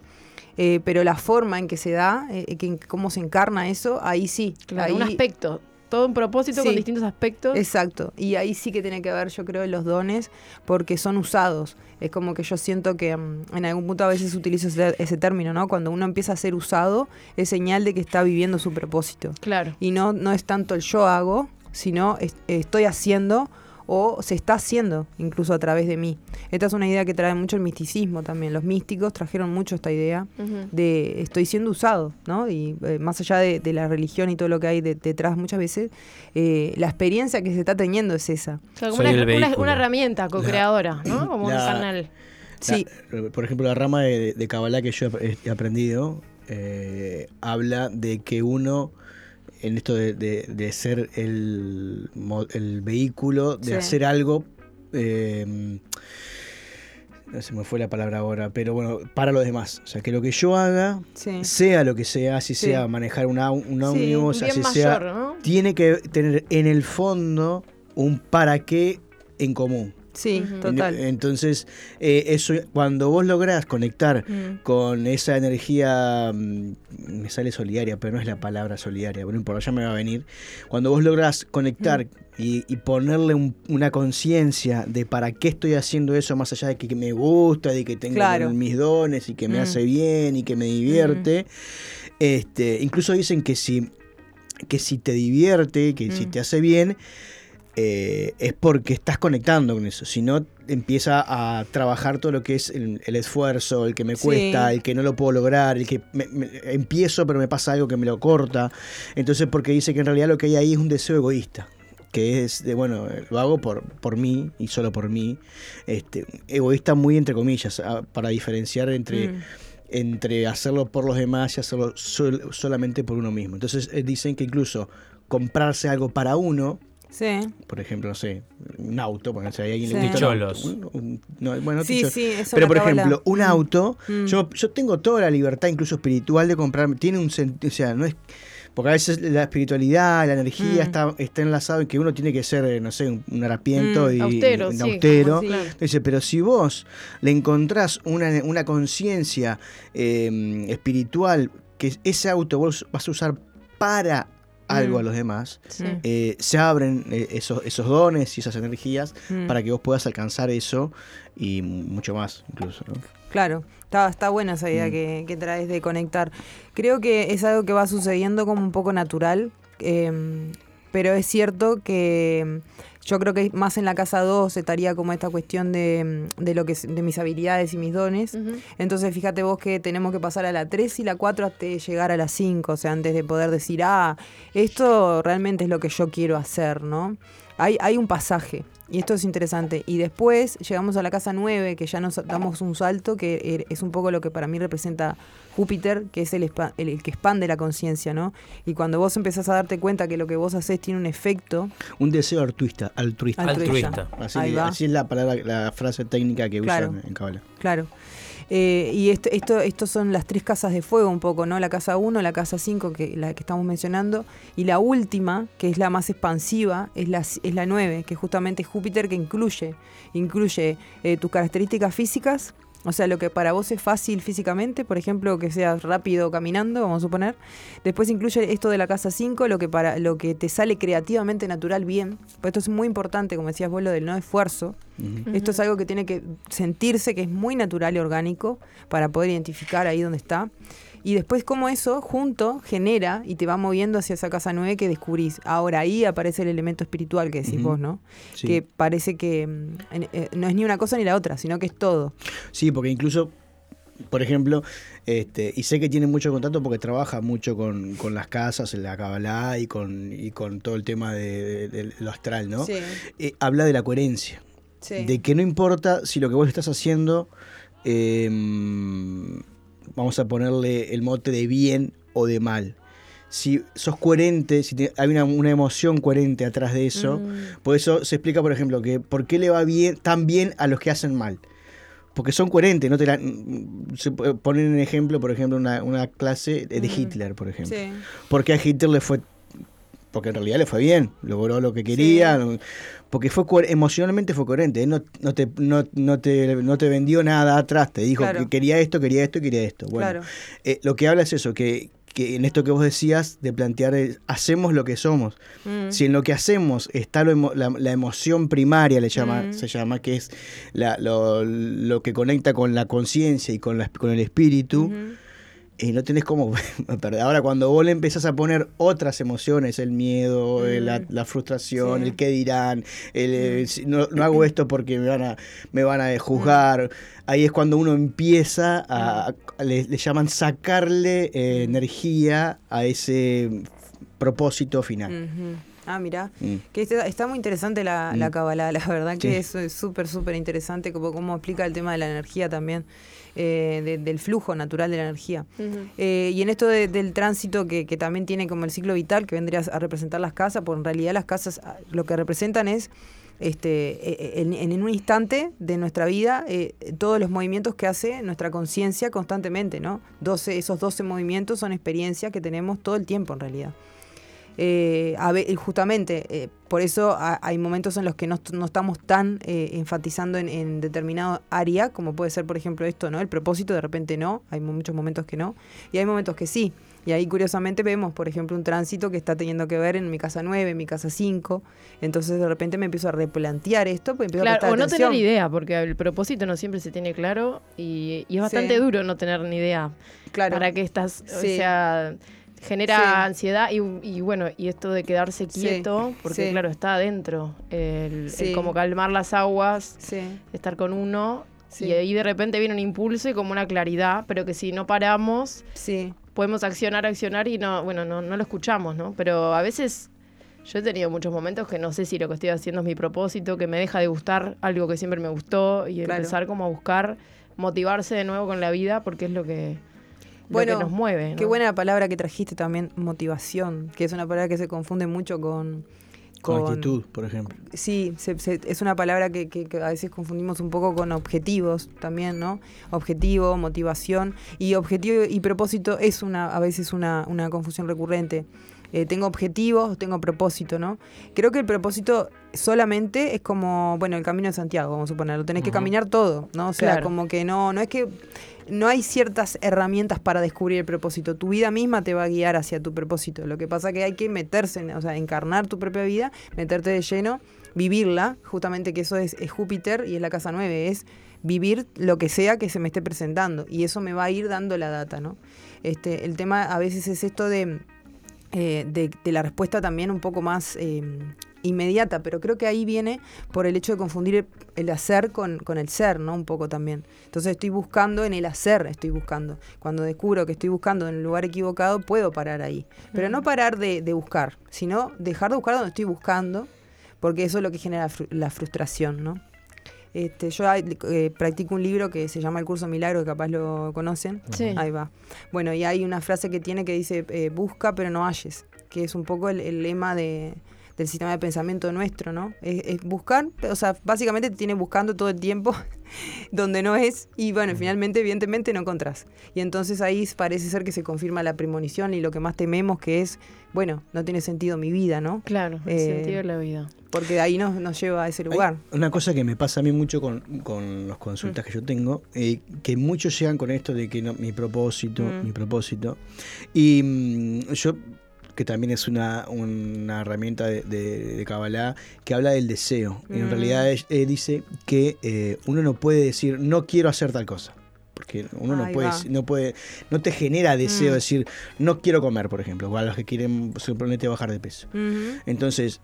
Eh, pero la forma en que se da, eh, que, cómo se encarna eso, ahí sí. Claro, ahí, un aspecto. Todo un propósito Sí. con distintos aspectos. Exacto. Y ahí sí que tiene que ver, yo creo, los dones, porque son usados. Es como que yo siento que mm, en algún punto a veces utilizo ese, ese término, ¿no? Cuando uno empieza a ser usado, es señal de que está viviendo su propósito. Claro. Y no, no es tanto el yo hago, sino es- estoy haciendo o se está haciendo incluso a través de mí. Esta es una idea que trae mucho el misticismo también. Los místicos trajeron mucho esta idea de estoy siendo usado, ¿no? Y eh, más allá de, de la religión y todo lo que hay de- detrás muchas veces, eh, la experiencia que se está teniendo es esa. O sea, como una, herramienta co-creadora, ¿no? Como la- un canal. Sí, La- por ejemplo, la rama de, de Kabbalah que yo he, he aprendido eh, habla de que uno, en esto de, de- de ser el, el vehículo, de Sí. hacer algo, eh, no se me fue la palabra ahora, pero bueno, para los demás. O sea, que lo que yo haga, sí. sea lo que sea, si Sí. sea manejar un, un ómnibus, así mayor, sea, ¿no? tiene que tener en el fondo un para qué en común. Sí, total. Entonces, eh, eso cuando vos lográs conectar Mm. con esa energía, mm, me sale solidaria, pero no es la palabra solidaria, pero no importa, ya me va a venir. Cuando vos lográs conectar Mm. y, y ponerle un- una conciencia de para qué estoy haciendo eso, más allá de que, que me gusta, de que tengo Claro. mis dones y que me hace bien y que me divierte, este, incluso dicen que si, que si te divierte, que si te hace bien, eh, es porque estás conectando con eso. Si no, empieza a trabajar todo lo que es el, el esfuerzo, el que me Sí. cuesta, el que no lo puedo lograr, el que me- me- empiezo pero me pasa algo que me lo corta. Entonces, porque dice que en realidad lo que hay ahí es un deseo egoísta. Que es de, bueno, eh, lo hago por, por mí y solo por mí. Este, egoísta muy entre comillas, para diferenciar entre Mm. entre hacerlo por los demás y hacerlo sol- solamente por uno mismo. Entonces eh, dicen que incluso comprarse algo para uno, Sí. por ejemplo, no sé, un auto, porque si hay alguien Sí. le gusta un- un- no, bueno, Sí, ticho- sí, eso pero por la- ejemplo, un Mm. auto, Mm. yo, yo tengo toda la libertad, incluso espiritual, de comprarme, tiene un sentido, o sea, no es... Porque a veces la espiritualidad, la energía Mm. está, está enlazado en que uno tiene que ser, eh, no sé, un, un harapiento Mm, y austero, un sí, austero. si- Dice, pero si vos le encontrás una, una conciencia eh, espiritual que ese auto vos vas a usar para algo Mm. a los demás, Sí. Eh, se abren eh, esos, esos dones y esas energías Mm. para que vos puedas alcanzar eso y mucho más incluso. ¿no? Claro, está, está buena esa idea Mm. que, que traes de conectar. Creo que es algo que va sucediendo como un poco natural, eh, pero es cierto que mm, yo creo que más en la casa 2 estaría como esta cuestión de, mm, de lo que de mis habilidades y mis dones. Entonces fíjate vos que tenemos que pasar a la 3 y la 4 hasta llegar a la 5, o sea, antes de poder decir, ah, esto realmente es lo que yo quiero hacer, ¿no? Hay, hay un pasaje, y esto es interesante. Y después llegamos a la casa 9, que ya nos damos un salto, que er- es un poco lo que para mí representa Júpiter, que es el, espa- el, el que expande la conciencia, ¿no? Y cuando vos empezás a darte cuenta que lo que vos haces tiene un efecto, Un deseo altruista. altruista. Altruista. Altruista. Así, Ahí va. así es la palabra, la frase técnica que Claro. usan en Kabbalah. Claro. Eh, y esto, esto, estos son las tres casas de fuego un poco, ¿no? La casa 1, la casa 5, que la que estamos mencionando, y la última, que es la más expansiva, es la, es la 9, que justamente es Júpiter, que incluye, incluye eh, tus características físicas, o sea, lo que para vos es fácil físicamente, por ejemplo, que seas rápido caminando, vamos a suponer. Después incluye esto de la casa 5, lo que para lo que te sale creativamente natural bien. Pues esto es muy importante, como decías vos, lo del no esfuerzo. Esto es algo que tiene que sentirse que es muy natural y orgánico para poder identificar ahí donde está. Y después cómo eso junto genera y te va moviendo hacia esa casa 9 que descubrís. Ahora ahí aparece el elemento espiritual que decís vos, ¿no? Sí. Que parece que mm, eh, no es ni una cosa ni la otra, sino que es todo. Sí, porque incluso, por ejemplo, este, y sé que tiene mucho contacto porque trabaja mucho con, con las casas, en la Kabbalah y con, y con todo el tema de, de- de lo astral, ¿no? Sí. Eh, habla de la coherencia. Sí. De que no importa si lo que vos estás haciendo, eh, vamos a ponerle el mote de bien o de mal. Si sos coherente, si te- hay una, una emoción coherente atrás de eso, Mm. por eso se explica, por ejemplo, que por qué le va bien tan bien a los que hacen mal. Porque son coherentes, no te la, se poner en ejemplo, por ejemplo, una, una clase de Mm. Hitler, por ejemplo. Sí. Porque a Hitler le fue. Porque en realidad le fue bien, logró lo que quería. Porque fue emocionalmente fue coherente. Él no, no, te, no, no te, no te vendió nada atrás, te dijo Claro. que quería esto, quería esto quería esto. Bueno, Claro. eh, lo que habla es eso, que, que en esto que vos decías de plantear, el, hacemos lo que somos. Mm. Si en lo que hacemos está lo emo- la, la emoción primaria, le llama, Mm. se llama, que es la- lo, lo que conecta con la conciencia y con, la- con el espíritu. Y no tenés cómo perder. Ahora, cuando vos le empezás a poner otras emociones, el miedo, la, la frustración, Sí. el qué dirán, el, si- no, no hago esto porque me van a, me van a juzgar, ahí es cuando uno empieza a, a- le, le llaman sacarle eh, energía a ese propósito final. Ah, mira. Mm. Que está, está muy interesante la, Mm. la Kabbalah, la verdad que Sí. eso es súper, súper interesante, como cómo explica el tema de la energía también, eh, de- del flujo natural de la energía. Eh, y en esto de- del tránsito que, que también tiene como el ciclo vital, que vendría a representar las casas, porque en realidad las casas ah, lo que representan es este, eh, en, en un instante de nuestra vida eh, todos los movimientos que hace nuestra conciencia constantemente, ¿no? 12, esos 12 movimientos son experiencias que tenemos todo el tiempo en realidad. Eh, a ve- y justamente, eh, por eso ha- hay momentos en los que no, no estamos tan eh, enfatizando en, en determinado área, como puede ser, por ejemplo, esto, ¿no? El propósito, de repente no, hay mu- muchos momentos que no, y hay momentos que sí. Y ahí curiosamente vemos, por ejemplo, un tránsito que está teniendo que ver en mi casa 9, en mi casa 5. Entonces de repente me empiezo a replantear esto, pues empiezo a Claro, prestar o no atención. tener idea, porque el propósito no siempre se tiene claro y, y es bastante Sí. duro no tener ni idea. Claro. Para qué estás, o Sí. sea, genera Sí. ansiedad y, y bueno, y esto de quedarse Sí, quieto, porque sí. claro, está adentro, el, como calmar las aguas, estar con uno. Y ahí de repente viene un impulso y como una claridad, pero que si no paramos, podemos accionar, accionar y no, bueno, no, no lo escuchamos, ¿no? Pero a veces yo he tenido muchos momentos que no sé si lo que estoy haciendo es mi propósito, que me deja de gustar algo que siempre me gustó y Claro. empezar como a buscar motivarse de nuevo con la vida porque es lo que, lo Bueno, que nos mueve. Qué buena la palabra que trajiste también, motivación, que es una palabra que se confunde mucho con... Con actitud, por ejemplo. Sí, se- se- es una palabra que, que- que a veces confundimos un poco con objetivos también, ¿no? Objetivo, motivación. Y objetivo y propósito es una a veces una, una confusión recurrente. Eh, tengo objetivos, tengo propósito, ¿no? Creo que el propósito solamente es como, bueno, el camino de Santiago, vamos a suponer, lo tenés que caminar todo, ¿no? O sea, Claro. como que no, no es que no hay ciertas herramientas para descubrir el propósito. Tu vida misma te va a guiar hacia tu propósito. Lo que pasa que hay que meterse, en- o sea, encarnar tu propia vida, meterte de lleno, vivirla, justamente que eso es, Júpiter y es la casa 9, es vivir lo que sea que se me esté presentando. Y eso me va a ir dando la data, ¿no? Este, el tema a veces es esto de, eh, de, la respuesta también un poco más eh, inmediata, pero creo que ahí viene por el hecho de confundir el, hacer con, con el ser, ¿no? Un poco también. Entonces estoy buscando en el hacer, estoy buscando. Cuando descubro que estoy buscando en el lugar equivocado, puedo parar ahí. Pero no parar de, de buscar, sino dejar de buscar donde estoy buscando, porque eso es lo que genera la frustración, ¿no? Este, yo eh, practico un libro que se llama El Curso Milagro, que capaz lo conocen. Sí. Ahí va. Bueno, y hay una frase que tiene que dice, eh, busca pero no halles, que es un poco el, el lema de, del sistema de pensamiento nuestro, ¿no? Es, es buscar, o sea, básicamente te tiene buscando todo el tiempo donde no es, y bueno, finalmente, evidentemente, no encontrás. Y entonces ahí parece ser que se confirma la premonición y lo que más tememos que es, bueno, no tiene sentido mi vida, ¿no? Claro, el Eh, sentido de la vida. Porque de ahí nos, nos lleva a ese Hay lugar. Una cosa que me pasa a mí mucho con, con los consultas que yo tengo, eh, que muchos llegan con esto de que no, mi propósito, Mm. mi propósito. Y mm, yo, que también es una, una herramienta de, de, de Kabbalah, que habla del deseo. Y en Mm. realidad eh, dice que eh, uno no puede decir, no quiero hacer tal cosa. Porque uno no puede, va. no puede, no te genera deseo Mm. decir, no quiero comer, por ejemplo, o a los que quieren suponete bajar de peso. Entonces,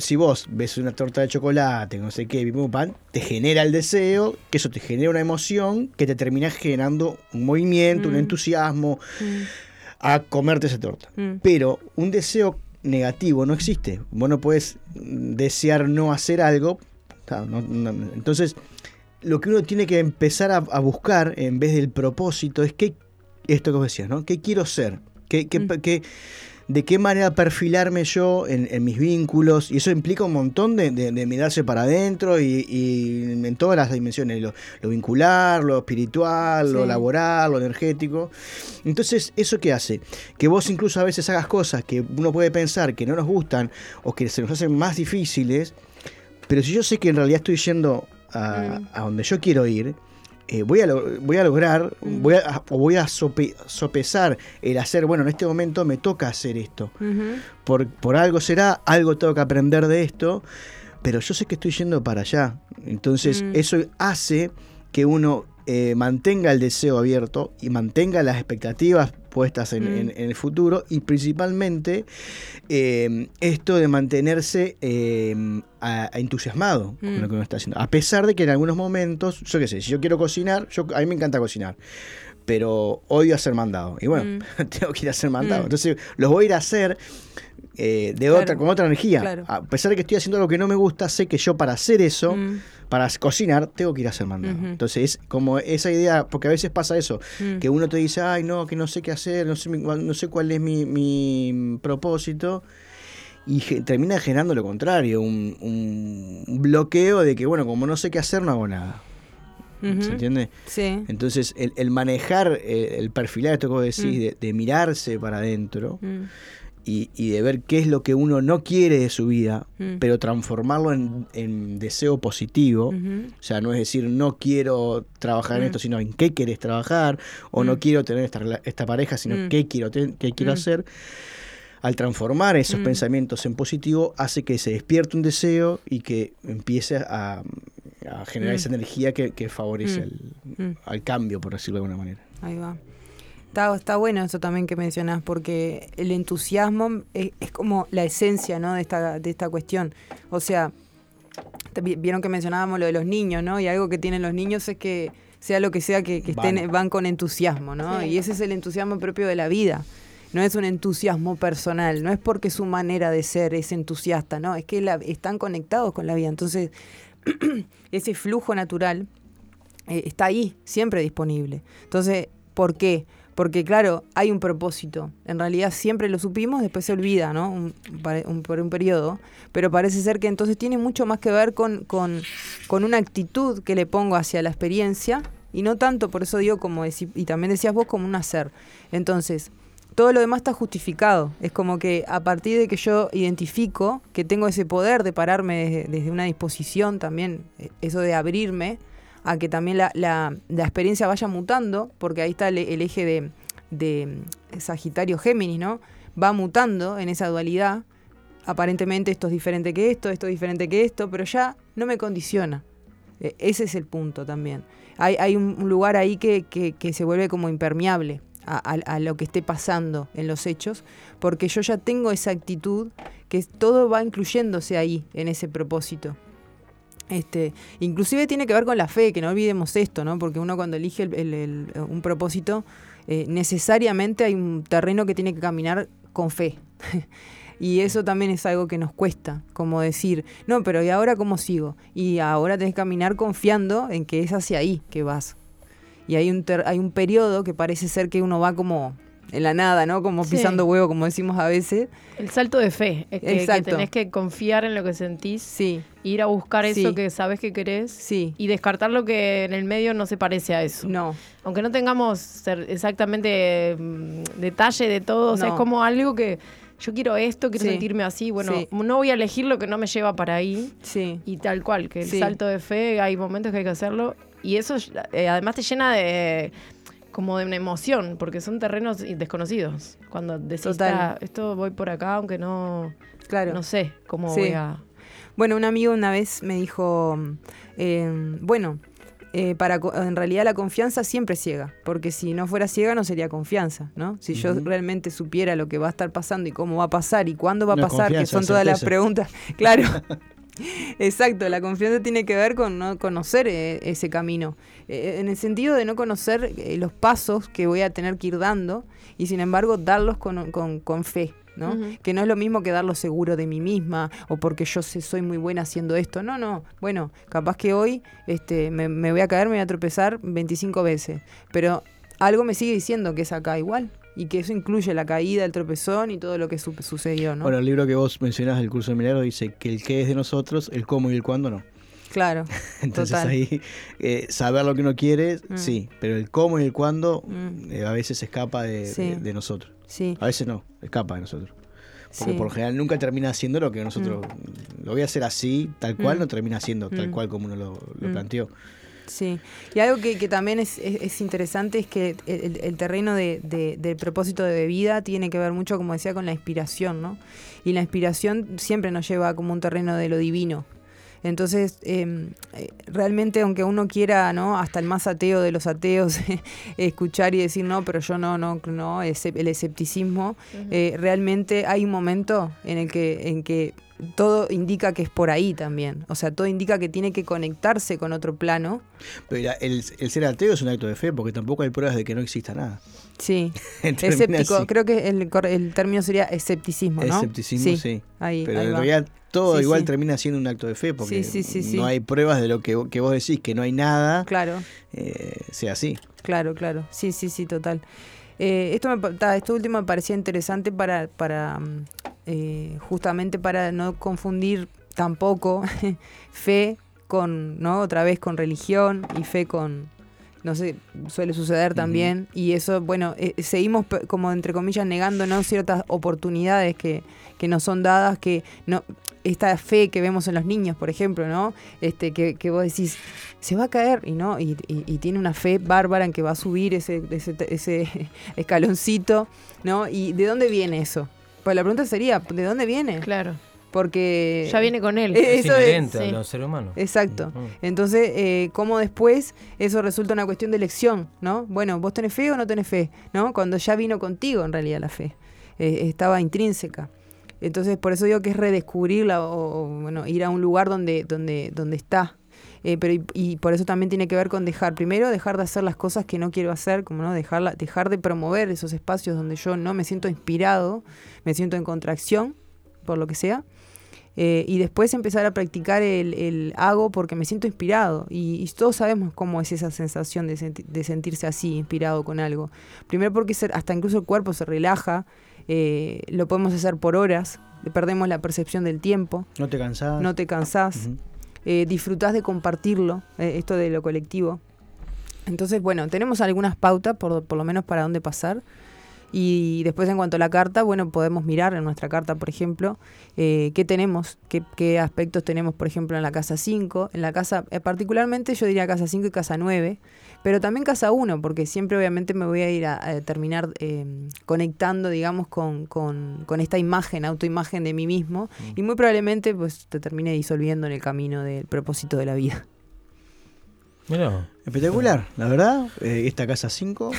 si vos ves una torta de chocolate, no sé qué, pim, pan, te genera el deseo, que eso te genera una emoción que te termina generando un movimiento, un Mm. entusiasmo Mm. A comerte esa torta. Mm. Pero un deseo negativo no existe. Vos no puedes desear no hacer algo. ta, no- no- entonces, lo que uno tiene que empezar a, a buscar en vez del propósito es qué, esto que vos decías, ¿no? ¿Qué quiero ser? ¿Qué, qué- Mm. qué- de qué manera perfilarme yo en, en mis vínculos? Y eso implica un montón de, de- de mirarse para adentro y, y en todas las dimensiones, lo, lo vincular, lo espiritual, lo laboral, lo energético. Entonces, ¿eso qué hace? Que vos incluso a veces hagas cosas que uno puede pensar que no nos gustan o que se nos hacen más difíciles, pero si yo sé que en realidad estoy yendo a, Mm. a donde yo quiero ir, eh, voy, a voy a lograr, voy a, o voy a sope- sopesar el hacer, bueno, en este momento me toca hacer esto. Por, por algo será, algo tengo que aprender de esto, pero yo sé que estoy yendo para allá. Entonces, Mm. eso hace que uno eh, mantenga el deseo abierto y mantenga las expectativas puestas en, Mm. en- en el futuro y principalmente eh, esto de mantenerse eh, a- a entusiasmado con Mm. lo que uno está haciendo. A pesar de que en algunos momentos, yo qué sé, si yo quiero cocinar, yo, a mí me encanta cocinar. Pero odio hacer mandado. Y bueno, tengo que ir a hacer mandado. Mm. Entonces, los voy a ir a hacer eh, de otra, con otra energía. Claro. A pesar de que estoy haciendo algo que no me gusta, sé que yo para hacer eso, Mm. Para cocinar, tengo que ir a hacer mandado. Entonces, es como esa idea, porque a veces pasa eso, Mm. que uno te dice, ay, no, que no sé qué hacer, no sé, mi- no sé cuál es mi, mi propósito. Y termina generando lo contrario, un, un- bloqueo de que, bueno, como no sé qué hacer, no hago nada. ¿Se entiende? Sí. Entonces, el, el manejar, eh, el perfilar, esto que vos decís, Mm. de, de mirarse para adentro Mm. Y, y de ver qué es lo que uno no quiere de su vida, Mm. pero transformarlo en, en deseo positivo. O sea, no es decir, no quiero trabajar en Mm. esto, sino en qué querés trabajar, o no Mm. quiero tener esta, esta pareja, sino qué quiero, qué quiero hacer. Al transformar esos pensamientos en positivo, hace que se despierte un deseo y que empiece a, a generar esa energía que, que favorece Mm. al cambio, por decirlo de alguna manera. Ahí va. Está, está bueno eso también que mencionás, porque el entusiasmo es, es como la esencia ¿no? de, esta, de esta cuestión. O sea, vieron que mencionábamos lo de los niños, ¿no? Y algo que tienen los niños es que sea lo que sea que, que estén, Van. van con entusiasmo, ¿no? Sí. Y ese es el entusiasmo propio de la vida. No es un entusiasmo personal, no es porque su manera de ser es entusiasta, ¿no? Es que la- están conectados con la vida. Entonces, ese flujo natural eh, está ahí, siempre disponible. Entonces, ¿por qué? Porque claro, hay un propósito. En realidad siempre lo supimos, después se olvida, ¿no? Por un periodo. Pero parece ser que entonces tiene mucho más que ver con, con, una actitud que le pongo hacia la experiencia y no tanto, por eso digo, como y también decías vos, como un hacer. Entonces, todo lo demás está justificado. Es como que a partir de que yo identifico que tengo ese poder de pararme desde, desde una disposición también, eh, eso de abrirme, a que también la, la- experiencia vaya mutando, porque ahí está el, eje de, de Sagitario-Géminis, ¿no? Va mutando en esa dualidad. Aparentemente esto es diferente que esto, esto es diferente que esto, pero ya no me condiciona. E- Ese es el punto también. Hay, hay un lugar ahí que, que- se vuelve como impermeable a lo que esté pasando en los hechos, porque yo ya tengo esa actitud que todo va incluyéndose ahí, en ese propósito. Este, inclusive tiene que ver con la fe, que no olvidemos esto, ¿no? Porque uno cuando elige el- el- el- un propósito, eh, necesariamente hay un terreno que tiene que caminar con fe. y eso también es algo que nos cuesta, como decir, no, pero ¿y ahora cómo sigo? Y ahora tenés que caminar confiando en que es hacia ahí que vas. Y hay un, ter- hay un periodo que parece ser que uno va como en la nada, ¿no? Como Sí. pisando huevo, como decimos a veces. El salto de fe. Es que, que Exacto. tenés que confiar en lo que sentís. Sí. Ir a buscar Sí. eso que sabes que querés. Sí. Y descartar lo que en el medio no se parece a eso. No. Aunque no tengamos exactamente mm, detalle de todo. O sea, es como algo que yo quiero esto, quiero Sí. sentirme así. Bueno, Sí. no voy a elegir lo que no me lleva para ahí. Sí. Y tal cual, que el salto de fe, hay momentos que hay que hacerlo. Y eso eh, además te llena de como de una emoción, porque son terrenos desconocidos. Cuando decís. "Ah, esto voy por acá, aunque no, Claro. no sé cómo Sí. voy a... Bueno, un amigo una vez me dijo, eh, bueno, eh, para en realidad la confianza siempre ciega, porque si no fuera ciega no sería confianza, ¿no? Si yo realmente supiera lo que va a estar pasando y cómo va a pasar y cuándo va a No pasar, que son todas las preguntas, claro. Exacto, la confianza tiene que ver con no conocer eh, ese camino, Eh, en el sentido de no conocer eh, los pasos que voy a tener que ir dando y sin embargo darlos con, con- con fe, ¿no? Que no es lo mismo que darlo seguro de mí misma o porque yo sé, soy muy buena haciendo esto. No, no. Bueno, capaz que hoy este, me, me voy a caer, me voy a tropezar 25 veces. Pero algo me sigue diciendo que es acá igual. Y que eso incluye la caída, el tropezón y todo lo que su- sucedió, ¿no? Bueno, el libro que vos mencionás del curso de milagro dice que el qué es de nosotros, el cómo y el cuándo no. claro. Entonces Total. ahí eh, saber lo que uno quiere, Mm. sí, pero el cómo y el cuándo Mm. eh, a veces escapa de, Sí. de- de nosotros. Sí. A veces no, escapa de nosotros. Porque Sí. por lo general nunca termina haciendo lo que nosotros lo voy a hacer así, tal cual, Mm. no termina haciendo tal Mm. cual como uno lo, lo Mm. planteó. Sí, y algo que, que también es, es- es interesante es que el, terreno de- del propósito de vida tiene que ver mucho, como decía, con la inspiración, ¿no? Y la inspiración siempre nos lleva como un terreno de lo divino. Entonces, eh, eh, realmente, aunque uno quiera, ¿no? Hasta el más ateo de los ateos, escuchar y decir, no, pero yo no, no, no, el escepticismo, eh, realmente hay un momento en el que, en que todo indica que es por ahí también. O sea, todo indica que tiene que conectarse con otro plano. Pero mira, el, el ser ateo es un acto de fe porque tampoco hay pruebas de que no exista nada. Sí. Escéptico, así. creo que el, el término sería escepticismo, ¿no? Escepticismo, sí. Ahí, Pero ahí en va. realidad todo Sí, igual sí. termina siendo un acto de fe porque no hay pruebas de lo que, que vos decís, que no hay nada, Claro. eh, sea así. Claro, claro. Sí, sí, sí, total. Eh, esto, me, ta, esto último me parecía interesante para, para mm, eh, justamente para no confundir tampoco fe con, ¿no? Otra vez con religión y fe con, no sé, suele suceder también. Y eso, bueno, eh, seguimos pe- como entre comillas negándonos ciertas oportunidades que, que nos son dadas, que no esta fe que vemos en los niños, por ejemplo, ¿no? Este, que, que vos decís, se va a caer, y no, y, y- y tiene una fe bárbara en que va a subir ese, ese, ese escaloncito, ¿no? ¿Y de dónde viene eso? Pues la pregunta sería, ¿de dónde viene? Claro. Porque... Ya viene con él. Es eso es- inherente sí. a los seres humanos. Exacto. Ujú. Entonces, eh, ¿cómo después eso resulta una cuestión de elección, ¿no? Bueno, ¿vos tenés fe o no tenés fe? ¿No? Cuando ya vino contigo en realidad la fe. Eh, estaba intrínseca. Entonces, por eso digo que es redescubrirla o, o, bueno, ir a un lugar donde, donde, donde está. Eh, pero y, y por eso también tiene que ver con dejar, primero dejar de hacer las cosas que no quiero hacer, como no dejarla, dejar de promover esos espacios donde yo no me siento inspirado, me siento en contracción, por lo que sea. Eh, y después empezar a practicar el, el hago porque me siento inspirado. Y, y todos sabemos cómo es esa sensación de, senti- de sentirse así, inspirado con algo. Primero porque se- hasta incluso el cuerpo se relaja, eh, lo podemos hacer por horas, perdemos la percepción del tiempo, No te cansás. no te cansás, eh, disfrutás de compartirlo, esto de lo colectivo. Entonces, bueno, tenemos algunas pautas, por, por lo menos para dónde pasar. Y después en cuanto a la carta, bueno, podemos mirar en nuestra carta, por ejemplo, eh, qué tenemos, qué, qué aspectos tenemos, por ejemplo, en la casa 5, en la casa, eh, particularmente yo diría casa 5 y casa 9, pero también casa 1, porque siempre obviamente me voy a ir a, a terminar eh, conectando, digamos, con, con, con esta imagen, autoimagen de mí mismo, y muy probablemente pues te termine disolviendo en el camino del propósito de la vida. Mirá. Espectacular, la verdad. eh, esta casa 5,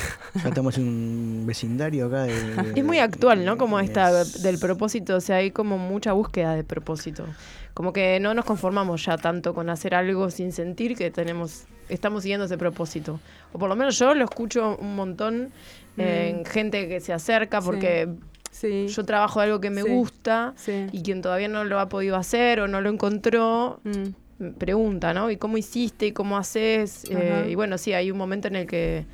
ya estamos en un vecindario acá de... de- Es muy actual, ¿no? Como esta Es- del propósito, o sea, hay como mucha búsqueda de propósito. Como que no nos conformamos ya tanto con hacer algo sin sentir que tenemos, estamos siguiendo ese propósito. O por lo menos yo lo escucho un montón en Mm. gente que se acerca porque Sí. yo trabajo algo que me Sí. gusta Sí. y quien todavía no lo ha podido hacer o no lo encontró, Mm. Pregunta, ¿no? ¿Y cómo hiciste? ¿Y cómo haces? Eh, y bueno, sí, hay un momento en el que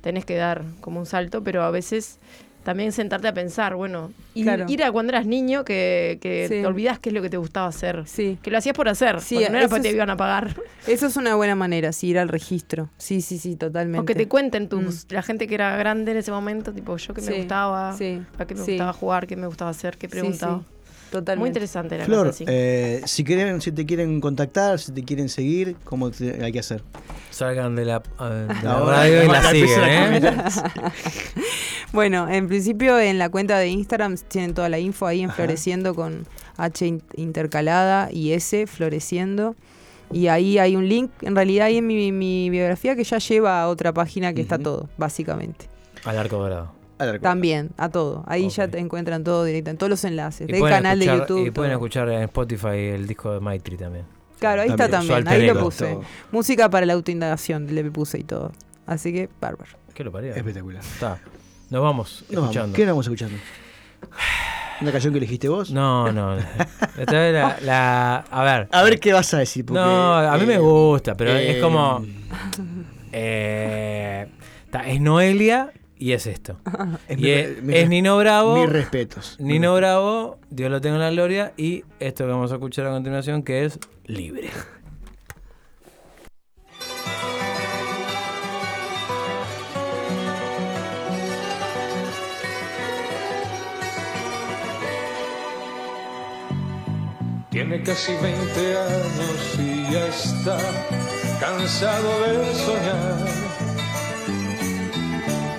tenés que dar como un salto, pero a veces también sentarte a pensar, bueno, ir, Claro. ir a cuando eras niño que, que Sí. te olvidás qué es lo que te gustaba hacer. Sí. Que lo hacías por hacer, Sí, porque no era eso porque te iban a pagar. Eso es una buena manera, sí, ir al registro. Sí, sí, sí, totalmente. O que te cuenten tus, la gente que era grande en ese momento, tipo yo que me Mm. Gustaba, sí, a qué me gustaba jugar, qué me gustaba hacer, qué Sí, preguntaba. Sí, totalmente. Muy interesante la Flor, cosa así. eh, si, quieren, si te quieren contactar, si te quieren seguir, ¿cómo te- hay que hacer? Salgan de la, eh, de la Ahora, radio y la siguen, ¿eh? Bueno, en principio en la cuenta de Instagram tienen toda la info ahí en Ajá. Floreciendo con H in- intercalada y S, Floreciendo. Y ahí hay un link, en realidad ahí en mi, mi biografía que ya lleva a otra página que está todo, básicamente. Al arco dorado. A También, a todo. Ahí ya te encuentran todo directo, en todos los enlaces. Del canal de YouTube. Y pueden todo. escuchar en Spotify el disco de Maitri también. Claro, ahí está También, ahí lo puse. Todo. Música para la autoindagación, le puse y todo. Así que, bárbaro. ¿Qué lo parió? Espectacular. Está. Nos vamos Nos vamos. escuchando. ¿Qué nos vamos escuchando? ¿Una canción que elegiste vos? No, no. Esta vez la, la- A ver. A ver qué vas a decir. porque, no, a mí me eh, gusta, pero es eh, como. eh, ta, es Noelia y es esto. Es y mi- es, mi- es Nino Bravo. Mis respetos. Nino Bravo, Dios lo tenga en la gloria. Y esto que vamos a escuchar a continuación, que es Libre. Tiene casi 20 años y ya está cansado de soñar.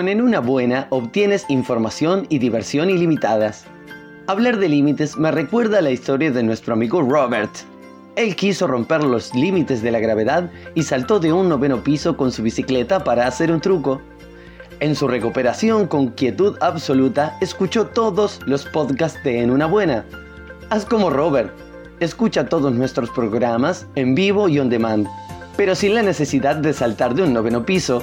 Con En una buena obtienes información y diversión ilimitadas. Hablar de límites me recuerda la historia de nuestro amigo Robert. Él quiso romper los límites de la gravedad y saltó de un noveno piso con su bicicleta para hacer un truco. En su recuperación con quietud absoluta, escuchó todos los podcasts de En una buena. Haz como Robert. Escucha todos nuestros programas en vivo y on demand, pero sin la necesidad de saltar de un noveno piso.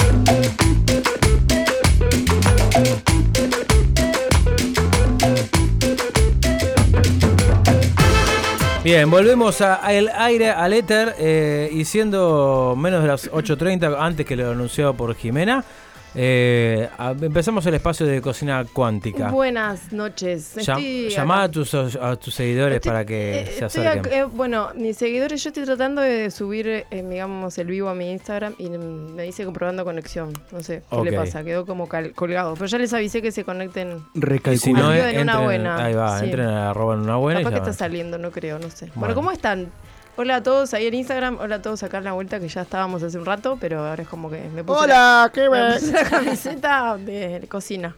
Bien, volvemos al aire, al éter, eh, y siendo menos de las 8.30, antes que lo anunciado por Jimena, Eh, empezamos el espacio de cocina cuántica. Buenas noches. Llamá a tus, a tus seguidores Estoy- para que Eh, se acerquen. ac- eh, bueno, mis seguidores, yo estoy tratando de subir, eh, digamos, el vivo a mi Instagram y me dice comprobando conexión. No sé qué le pasa, quedó como cal- colgado. Pero ya les avisé que se conecten. Y si no, en una entren- buena. Ahí va, Sí. entren a arroba en una buena. y Capaz que está saliendo, no creo, no sé. Bueno, Bueno. ¿cómo están? Hola a todos ahí en Instagram, hola a todos acá en la vuelta que ya estábamos hace un rato, pero ahora es como que me puse, Hola, la, ¿qué me puse la camiseta de cocina.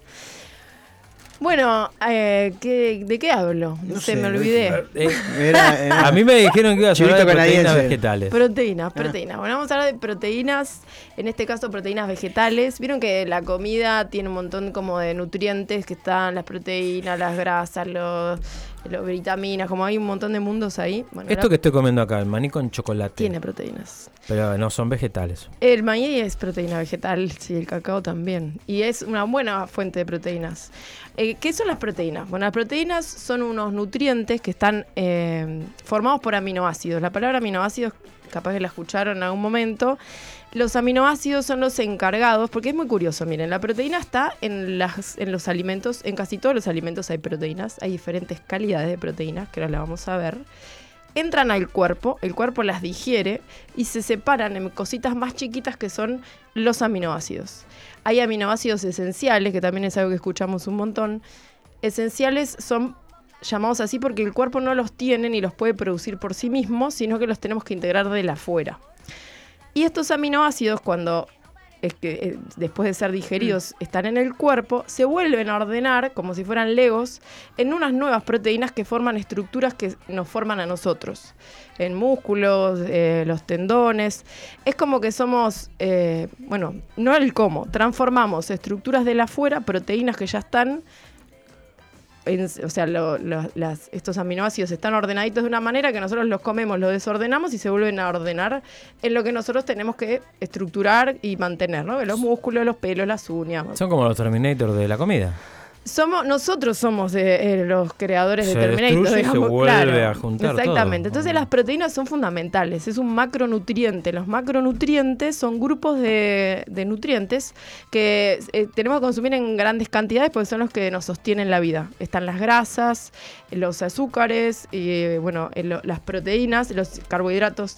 Bueno, eh, ¿qué- ¿de qué hablo? No, sé, me olvidé. Eh, Era, era- a mí me dijeron que ibas a hablar de proteínas vegetales. Proteínas, Ah. proteínas. Bueno, vamos a hablar de proteínas, en este caso proteínas vegetales. Vieron que la comida tiene un montón como de nutrientes que están las proteínas, las grasas, los, los vitaminas, como hay un montón de mundos ahí. Bueno, Esto que estoy comiendo acá, el maní con chocolate. tiene proteínas. Pero no son vegetales. El maíz es proteína vegetal, sí, el cacao también. Y es una buena fuente de proteínas. Eh, ¿Qué son las proteínas? Bueno, las proteínas son unos nutrientes que están eh, formados por aminoácidos. La palabra aminoácidos, capaz que la escucharon en algún momento. Los aminoácidos son los encargados, porque es muy curioso, miren, la proteína está en, los alimentos, en casi todos los alimentos hay proteínas, hay diferentes calidades de proteínas, que ahora la vamos a ver entran al cuerpo, el cuerpo las digiere y se separan en cositas más chiquitas que son los aminoácidos. Hay aminoácidos esenciales, que también es algo que escuchamos un montón. Esenciales son llamados así porque el cuerpo no los tiene ni los puede producir por sí mismo, sino que los tenemos que integrar de la afuera. Y estos aminoácidos, cuando es que, eh, después de ser digeridos están en el cuerpo, se vuelven a ordenar como si fueran legos en unas nuevas proteínas que forman estructuras que nos forman a nosotros, en músculos, eh, los tendones. Es como que somos, eh, bueno, no el cómo, transformamos estructuras de la afuera, proteínas que ya están en- o sea, lo- las- estos aminoácidos están ordenaditos de una manera que nosotros los comemos, los desordenamos y se vuelven a ordenar en lo que nosotros tenemos que estructurar y mantener, ¿no? Los músculos, los pelos, las uñas. Son como los Terminator de la comida. Somos, nosotros somos de, eh, los creadores Se de Terminator, destruye se digamos, vuelve claro. a juntar Exactamente. todo. Entonces las proteínas son fundamentales, es un macronutriente. Los macronutrientes son grupos de, de nutrientes que eh, tenemos que consumir en grandes cantidades porque son los que nos sostienen la vida. Están las grasas, los azúcares, y, eh, bueno, el- lo- las proteínas, los carbohidratos.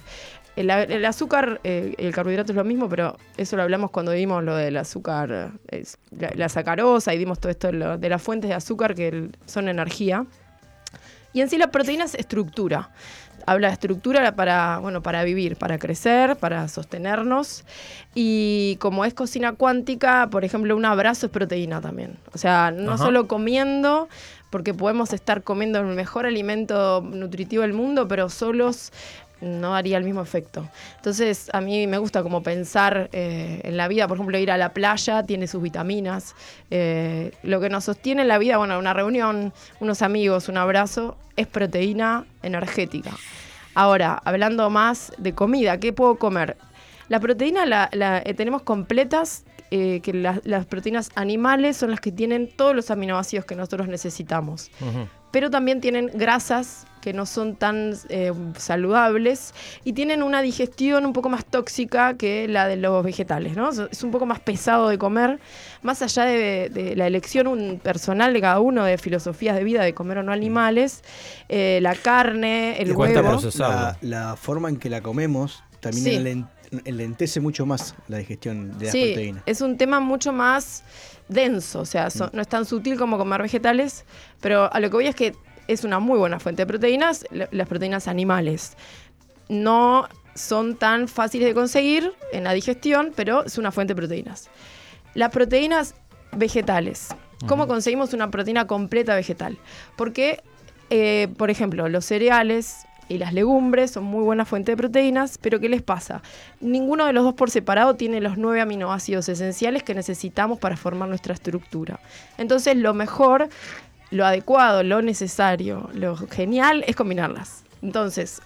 El, el azúcar, eh, el carbohidrato es lo mismo, pero eso lo hablamos cuando vimos lo del azúcar, es la, la sacarosa y vimos todo esto de, lo- de las fuentes de azúcar que el- son energía. Y en sí la proteína es estructura. Habla de estructura para, bueno, para vivir, para crecer, para sostenernos. Y como es cocina cuántica, por ejemplo, un abrazo es proteína también. O sea, no Ajá. solo comiendo, porque podemos estar comiendo el mejor alimento nutritivo del mundo, pero solos no daría el mismo efecto. Entonces, a mí me gusta como pensar eh, en la vida, por ejemplo, ir a la playa tiene sus vitaminas. Eh, lo que nos sostiene en la vida, bueno, una reunión, unos amigos, un abrazo, es proteína energética. Ahora, hablando más de comida, ¿qué puedo comer? La proteína la, la, eh, tenemos completas, eh, que la- las proteínas animales son las que tienen todos los aminoácidos que nosotros necesitamos pero también tienen grasas que no son tan eh, saludables y tienen una digestión un poco más tóxica que la de los vegetales, ¿no? Es un poco más pesado de comer, más allá de, de la elección un personal de cada uno de filosofías de vida de comer o no animales, eh, la carne, el huevo. La, la forma en que la comemos también Sí. mucho más la digestión de las Sí, proteínas. es un tema mucho más denso, o sea, so- no es tan sutil como comer vegetales, pero a lo que voy es que es una muy buena fuente de proteínas, la- las proteínas animales. No son tan fáciles de conseguir en la digestión, pero es una fuente de proteínas. Las proteínas vegetales. ¿Cómo conseguimos una proteína completa vegetal? Porque, eh, por ejemplo, los cereales y las legumbres son muy buena fuente de proteínas, pero ¿qué les pasa? Ninguno de los dos por separado tiene los nueve aminoácidos esenciales que necesitamos para formar nuestra estructura. Entonces, lo mejor, lo adecuado, lo necesario, lo genial es combinarlas. Entonces,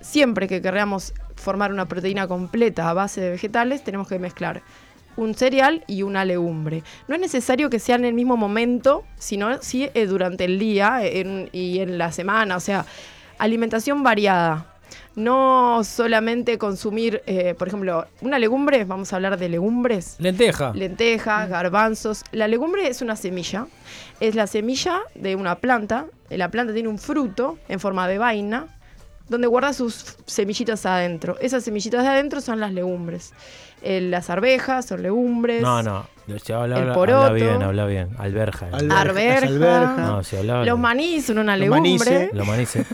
siempre que queramos formar una proteína completa a base de vegetales, tenemos que mezclar un cereal y una legumbre. No es necesario que sea en el mismo momento, sino sí eh, durante el día y en la semana. O sea, alimentación variada. No solamente consumir, eh, por ejemplo, una legumbre, vamos a hablar de legumbres. Lenteja. Lentejas, garbanzos. La legumbre es una semilla. Es la semilla de una planta. La planta tiene un fruto en forma de vaina donde guarda sus semillitas adentro. Esas semillitas de adentro son las legumbres. Eh, las arvejas son legumbres. No, no. Si habla, El habla- poroto. habla bien, habla bien. Alberja. Alberja. No, si. Los maní son una Los legumbre. manices. Lo manice.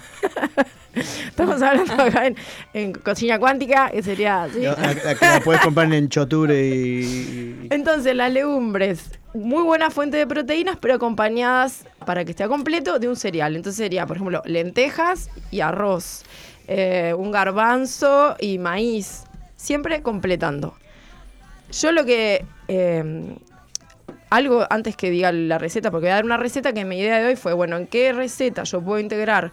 Estamos hablando acá en, en cocina cuántica, que sería. La, la- la que la puedes comprar en Choture y. Entonces, las legumbres, muy buena fuente de proteínas, pero acompañadas, para que esté completo, de un cereal. Entonces sería, por ejemplo, lentejas y arroz, eh, un garbanzo y maíz, siempre completando. Yo lo que... eh, algo antes que diga la receta, porque voy a dar una receta que mi idea de hoy fue, bueno, ¿en qué receta yo puedo integrar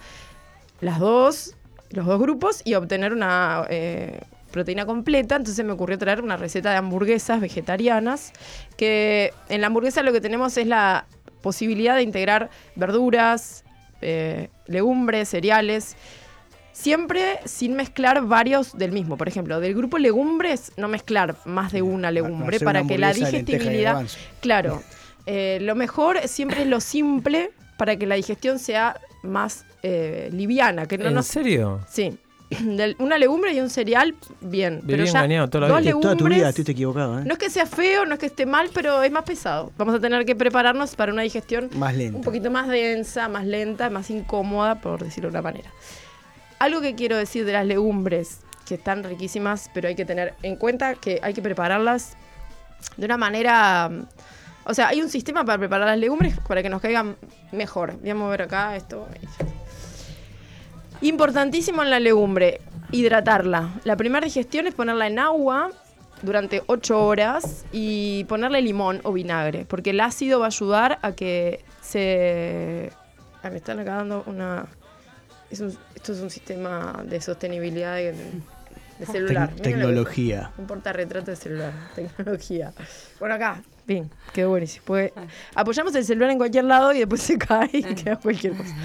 las dos, los dos grupos y obtener una eh, proteína completa? Entonces me ocurrió traer una receta de hamburguesas vegetarianas, que en la hamburguesa lo que tenemos es la posibilidad de integrar verduras, eh, legumbres, cereales, siempre sin mezclar varios del mismo. Por ejemplo, del grupo legumbres, no mezclar más de una legumbre una para que la digestibilidad... Claro, eh, lo mejor siempre es lo simple para que la digestión sea más eh, liviana. Que no ¿En nos- serio? Sí. Del- una legumbre y un cereal, bien. Viví pero ya engañado toda la dos vida. Toda tu vida estuviste equivocado, ¿eh? no es que sea feo, no es que esté mal, pero es más pesado. Vamos a tener que prepararnos para una digestión Más lenta. un poquito más densa, más lenta, más incómoda, por decirlo de una manera. Algo que quiero decir de las legumbres, que están riquísimas, pero hay que tener en cuenta que hay que prepararlas de una manera... O sea, hay un sistema para preparar las legumbres para que nos caigan mejor. Voy a mover acá esto. Importantísimo en la legumbre, hidratarla. La primera digestión es ponerla en agua durante 8 horas y ponerle limón o vinagre, porque el ácido va a ayudar a que se... Ah, me están acá dando una... es un- esto es un sistema de sostenibilidad de, de celular. Tec- tecnología. Un portarretrato de celular, tecnología. Bueno, acá, bien, quedó buenísimo. Pues, apoyamos el celular en cualquier lado y después se cae y queda cualquier cosa.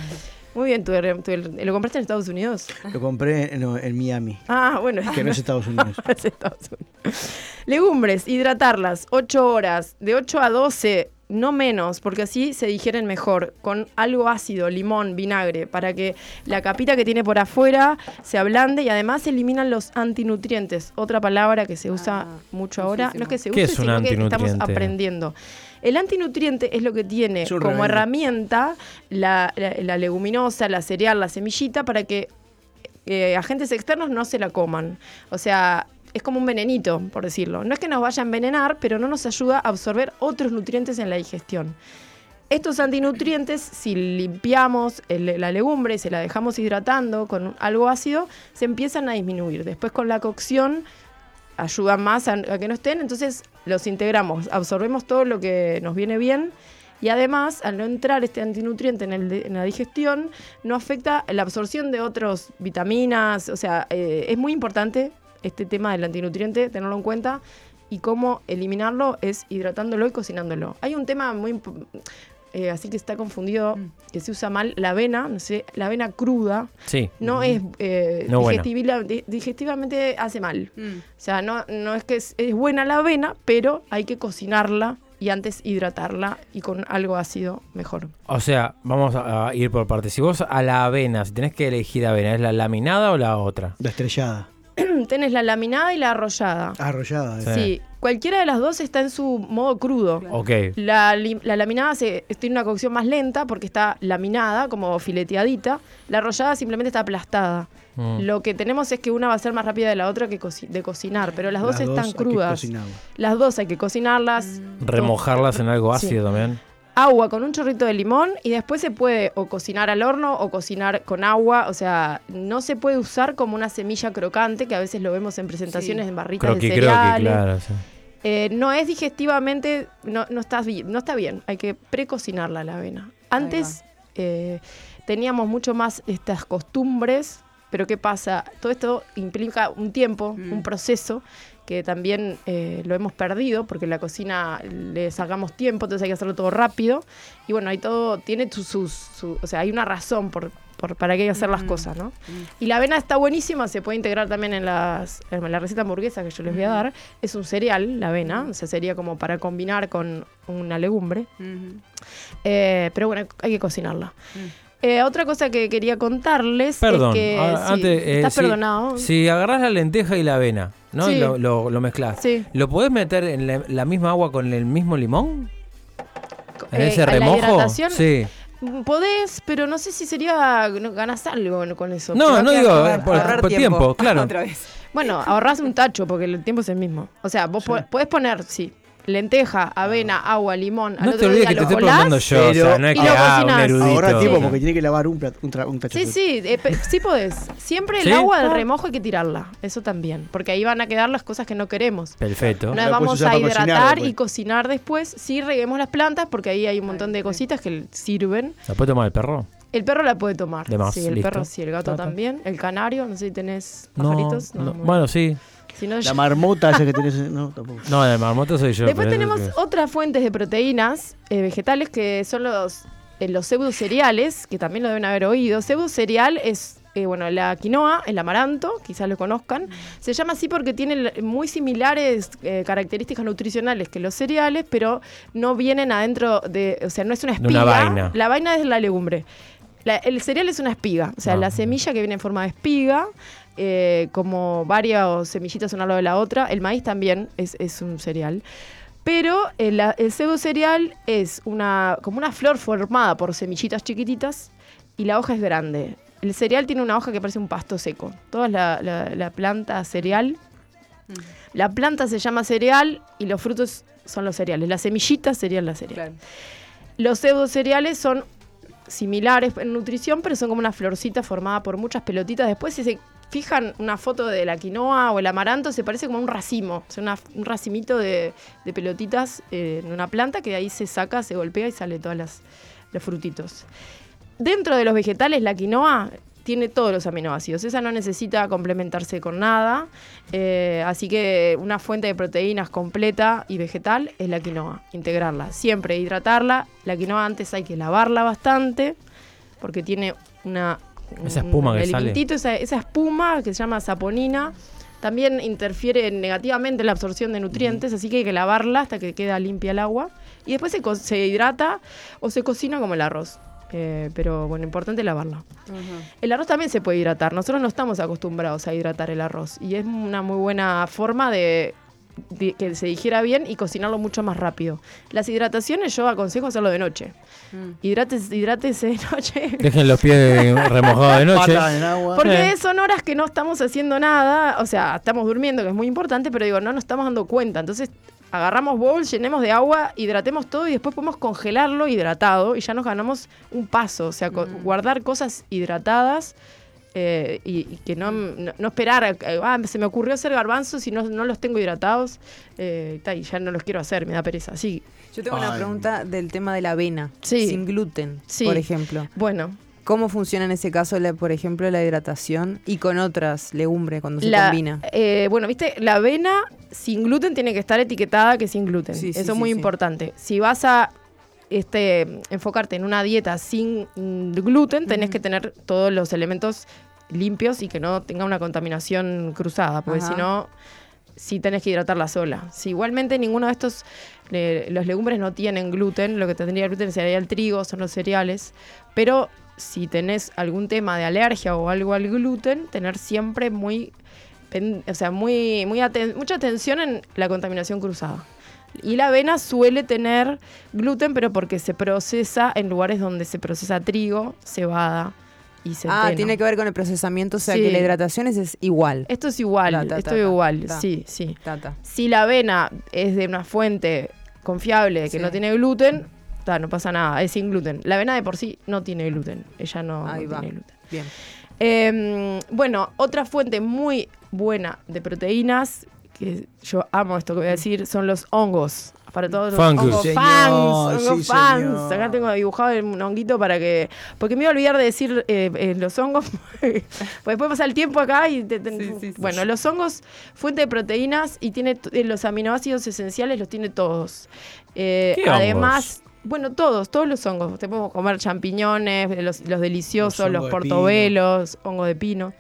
Muy bien, ¿tú, tú- ¿lo compraste en Estados Unidos? Lo compré en, en Miami. Ah, bueno. Que no es Estados Unidos. Es Estados Unidos. Legumbres, hidratarlas 8 horas, de 8 a 12, no menos, porque así se digieren mejor, con algo ácido, limón, vinagre, para que la capita que tiene por afuera se ablande y además se eliminan los antinutrientes. Otra palabra que se usa mucho ahora, no es que se ¿Qué use, es un sino que estamos aprendiendo. El antinutriente es lo que tiene como herramienta la, la- la leguminosa, la cereal, la semillita, para que eh, agentes externos no se la coman. O sea, es como un venenito, por decirlo. No es que nos vaya a envenenar, pero no nos ayuda a absorber otros nutrientes en la digestión. Estos antinutrientes, si limpiamos la legumbre y se la dejamos hidratando con algo ácido, se empiezan a disminuir. Después con la cocción ayudan más a, que no estén, entonces los integramos, absorbemos todo lo que nos viene bien y además al no entrar este antinutriente en, en la digestión no afecta la absorción de otras vitaminas, o sea, eh, es muy importante este tema del antinutriente, tenerlo en cuenta y cómo eliminarlo es hidratándolo y cocinándolo. Hay un tema muy eh, así que está confundido, que se usa mal, la avena, no sé, la avena cruda, Sí. no es eh, No buena. digestibil- di- digestivamente hace mal. O sea, no, no es que es, es buena la avena, pero hay que cocinarla y antes hidratarla y con algo ácido mejor. O sea, vamos a, a ir por partes. Si vos a la avena, si tenés que elegir avena, ¿es la laminada o la otra? La estrellada. Tenés la laminada y la arrollada. Arrollada. Sí. Sí, cualquiera de las dos está en su modo crudo. Ok. La, la laminada se, tiene una cocción más lenta porque está laminada, como fileteadita. La arrollada simplemente está aplastada. Mm. Lo que tenemos es que una va a ser más rápida de la otra que coci- de cocinar, pero las dos Las dos están hay que crudas. Las dos hay que cocinarlas. Remojarlas en algo Sí. ácido también. Agua con un chorrito de limón y después se puede o cocinar al horno o cocinar con agua. O sea, no se puede usar como una semilla crocante, que a veces lo vemos en presentaciones en barritas Croqui, de croqui, cereales. claro. sí. Eh, no es digestivamente, no, no, está bien, no está bien, hay que precocinarla la avena. Antes eh, teníamos mucho más estas costumbres, pero ¿qué pasa? Todo esto implica un tiempo, un proceso, que también eh, lo hemos perdido porque en la cocina le sacamos tiempo, entonces hay que hacerlo todo rápido. Y bueno, hay todo, tiene sus, sus- su- o sea, hay una razón por, por- para que hay que hacer las cosas, ¿no? Y la avena está buenísima, se puede integrar también en, las, en la receta hamburguesa que yo les voy a dar. Es un cereal, la avena, o sea, sería como para combinar con una legumbre. Eh, pero bueno, hay que cocinarla. Eh, otra cosa que quería contarles Perdón, es que sí, antes, eh, estás si- perdonado. Si agarrás la lenteja y la avena, ¿no? Sí. Y lo, lo, lo mezclás. Sí. ¿Lo podés meter en la, la misma agua con el mismo limón? ¿En Eh, ese ¿a la remojo? hidratación? Sí. Podés, pero no sé si sería. no, ganas algo con eso. No, no digo, ahorrar- eh, por- ahorrar por tiempo, claro. Otra vez. Bueno, ahorrás un tacho porque el tiempo es el mismo. O sea, vos po- podés poner, sí, lenteja, avena, agua, limón. al No otro te olvides día que te lo estoy colás, preguntando yo, o sea, no es y que lo ah, un cocinás. erudito. Ahorra tiempo Sí. porque tiene que lavar un, plato, un, tra- un tacho. Sí, sí, eh, pe- sí podés. Siempre el ¿Sí? agua del remojo hay que tirarla. Eso también. Porque ahí van a quedar las cosas que no queremos. Perfecto. La puedes vamos usar a para cocinar hidratar después. y cocinar después. Sí, reguemos las plantas porque ahí hay un montón de cositas que sirven. ¿La puede tomar el perro? El perro la puede tomar. De más, sí, el listo. perro sí, el gato Ta, ta. también. El canario, no sé si tenés No, pajaritos. no, muy bueno, sí. Si no, La ya- marmota esa que tenés. No, tampoco. No, el marmoto soy yo. Después tenemos que- otras fuentes de proteínas eh, vegetales que son los, eh, los pseudocereales, que también lo deben haber oído. Pseudo cereal es, eh, bueno, la quinoa, el amaranto, quizás lo conozcan. Se llama así porque tiene muy similares eh, características nutricionales que los cereales, pero no vienen adentro de, o sea, no es una espiga. una vaina. La vaina es la legumbre. La- el cereal es una espiga, o sea, Ah. la semilla que viene en forma de espiga, eh, como varias semillitas una al lado de la otra. El maíz también es, es un cereal. Pero el, la- el pseudo cereal es una, como una flor formada por semillitas chiquititas y la hoja es grande. El cereal tiene una hoja que parece un pasto seco. Toda la, la- la planta cereal. La planta se llama cereal y los frutos son los cereales. Las semillitas serían las cereales. Los pseudo cereales son similares en nutrición, pero son como una florcita formada por muchas pelotitas. Después, si se fijan una foto de la quinoa o el amaranto, se parece como un racimo, o un racimito de, de pelotitas eh, en una planta que de ahí se saca, se golpea y sale todas las los frutitos. Dentro de los vegetales, la quinoa tiene todos los aminoácidos. Esa no necesita complementarse con nada. eh, así que una fuente de proteínas completa y vegetal es la quinoa. Integrarla. Siempre hidratarla. La quinoa antes hay que lavarla bastante porque tiene una... Esa espuma que el sale. esa, esa espuma que se llama saponina. También interfiere negativamente en la absorción de nutrientes, así que hay que lavarla hasta que queda limpia el agua. Y después se, co- se hidrata o se cocina como el arroz. Eh, pero bueno, importante lavarla. El arroz también se puede hidratar. Nosotros no estamos acostumbrados a hidratar el arroz. Y es una muy buena forma de que se digiera bien y cocinarlo mucho más rápido. Las hidrataciones yo aconsejo hacerlo de noche. Hidrates, hidrátese de noche. Dejen los pies remojados de noche. Pata en agua. Porque Eh. son horas que no estamos haciendo nada, o sea, estamos durmiendo, que es muy importante, pero digo, no nos estamos dando cuenta. Entonces, agarramos bowl, llenemos de agua, hidratemos todo y después podemos congelarlo hidratado y ya nos ganamos un paso. O sea, co- guardar cosas hidratadas eh, y, y que no, no, no esperar, a- ah, se me ocurrió hacer garbanzos y no, no los tengo hidratados eh, y ta, y ya no los quiero hacer, me da pereza. Sí. Yo tengo una pregunta del tema de la avena. Sí. Sin gluten, Sí. por ejemplo. Bueno, ¿Cómo funciona en ese caso, la- por ejemplo, la hidratación y con otras legumbres cuando se La- combina? eh, bueno, viste, la avena sin gluten tiene que estar etiquetada que sin gluten. Sí, sí, Eso es muy sí. importante. Si vas a este, enfocarte en una dieta sin gluten, tenés que tener todos los elementos limpios y que no tenga una contaminación cruzada, porque si no, sí tenés que hidratarla sola. Si igualmente ninguno de estos, le- los legumbres no tienen gluten, lo que tendría gluten sería el trigo, son los cereales, pero si tenés algún tema de alergia o algo al gluten, tener siempre muy, o sea, muy, muy aten- mucha atención en la contaminación cruzada. Y la avena suele tener gluten, pero porque se procesa en lugares donde se procesa trigo, cebada y centeno. Ah, tiene que ver con el procesamiento, o sea Sí. que la hidratación es, es igual. Esto es igual, Ta, ta, esto es igual, sí, sí. Si la avena es de una fuente confiable que Sí. no tiene gluten, ta, no pasa nada, es sin gluten. La avena de por sí no tiene gluten, ella no, Ahí no va. tiene gluten. Bien. Eh, bueno, otra fuente muy buena de proteínas, que yo amo esto que voy a decir, son los hongos. Para todos los hongos Señor, fans, hongos sí, fans. señor. Acá tengo dibujado un honguito para que. Porque me iba a olvidar de decir eh, eh, los hongos. pues después pasa el tiempo acá y. te- te- Bueno, los hongos, fuente de proteínas y tiene eh, los aminoácidos esenciales, los tiene todos. Eh, ¿Qué además. Bueno, todos, todos los hongos. Te podemos comer champiñones, los, los deliciosos, Los los, hongos portobelos, hongo de pino.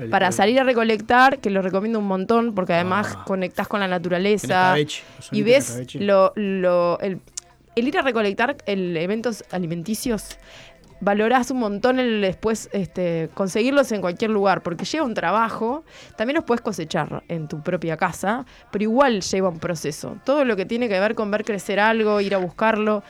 El- Para el- salir a recolectar, que lo recomiendo un montón, porque además conectás con la el naturaleza y el ves lo, lo- el, el ir a recolectar elementos alimenticios. Valorás un montón el después este, conseguirlos en cualquier lugar, porque lleva un trabajo. También los puedes cosechar en tu propia casa, pero igual lleva un proceso. Todo lo que tiene que ver con ver crecer algo, ir a buscarlo.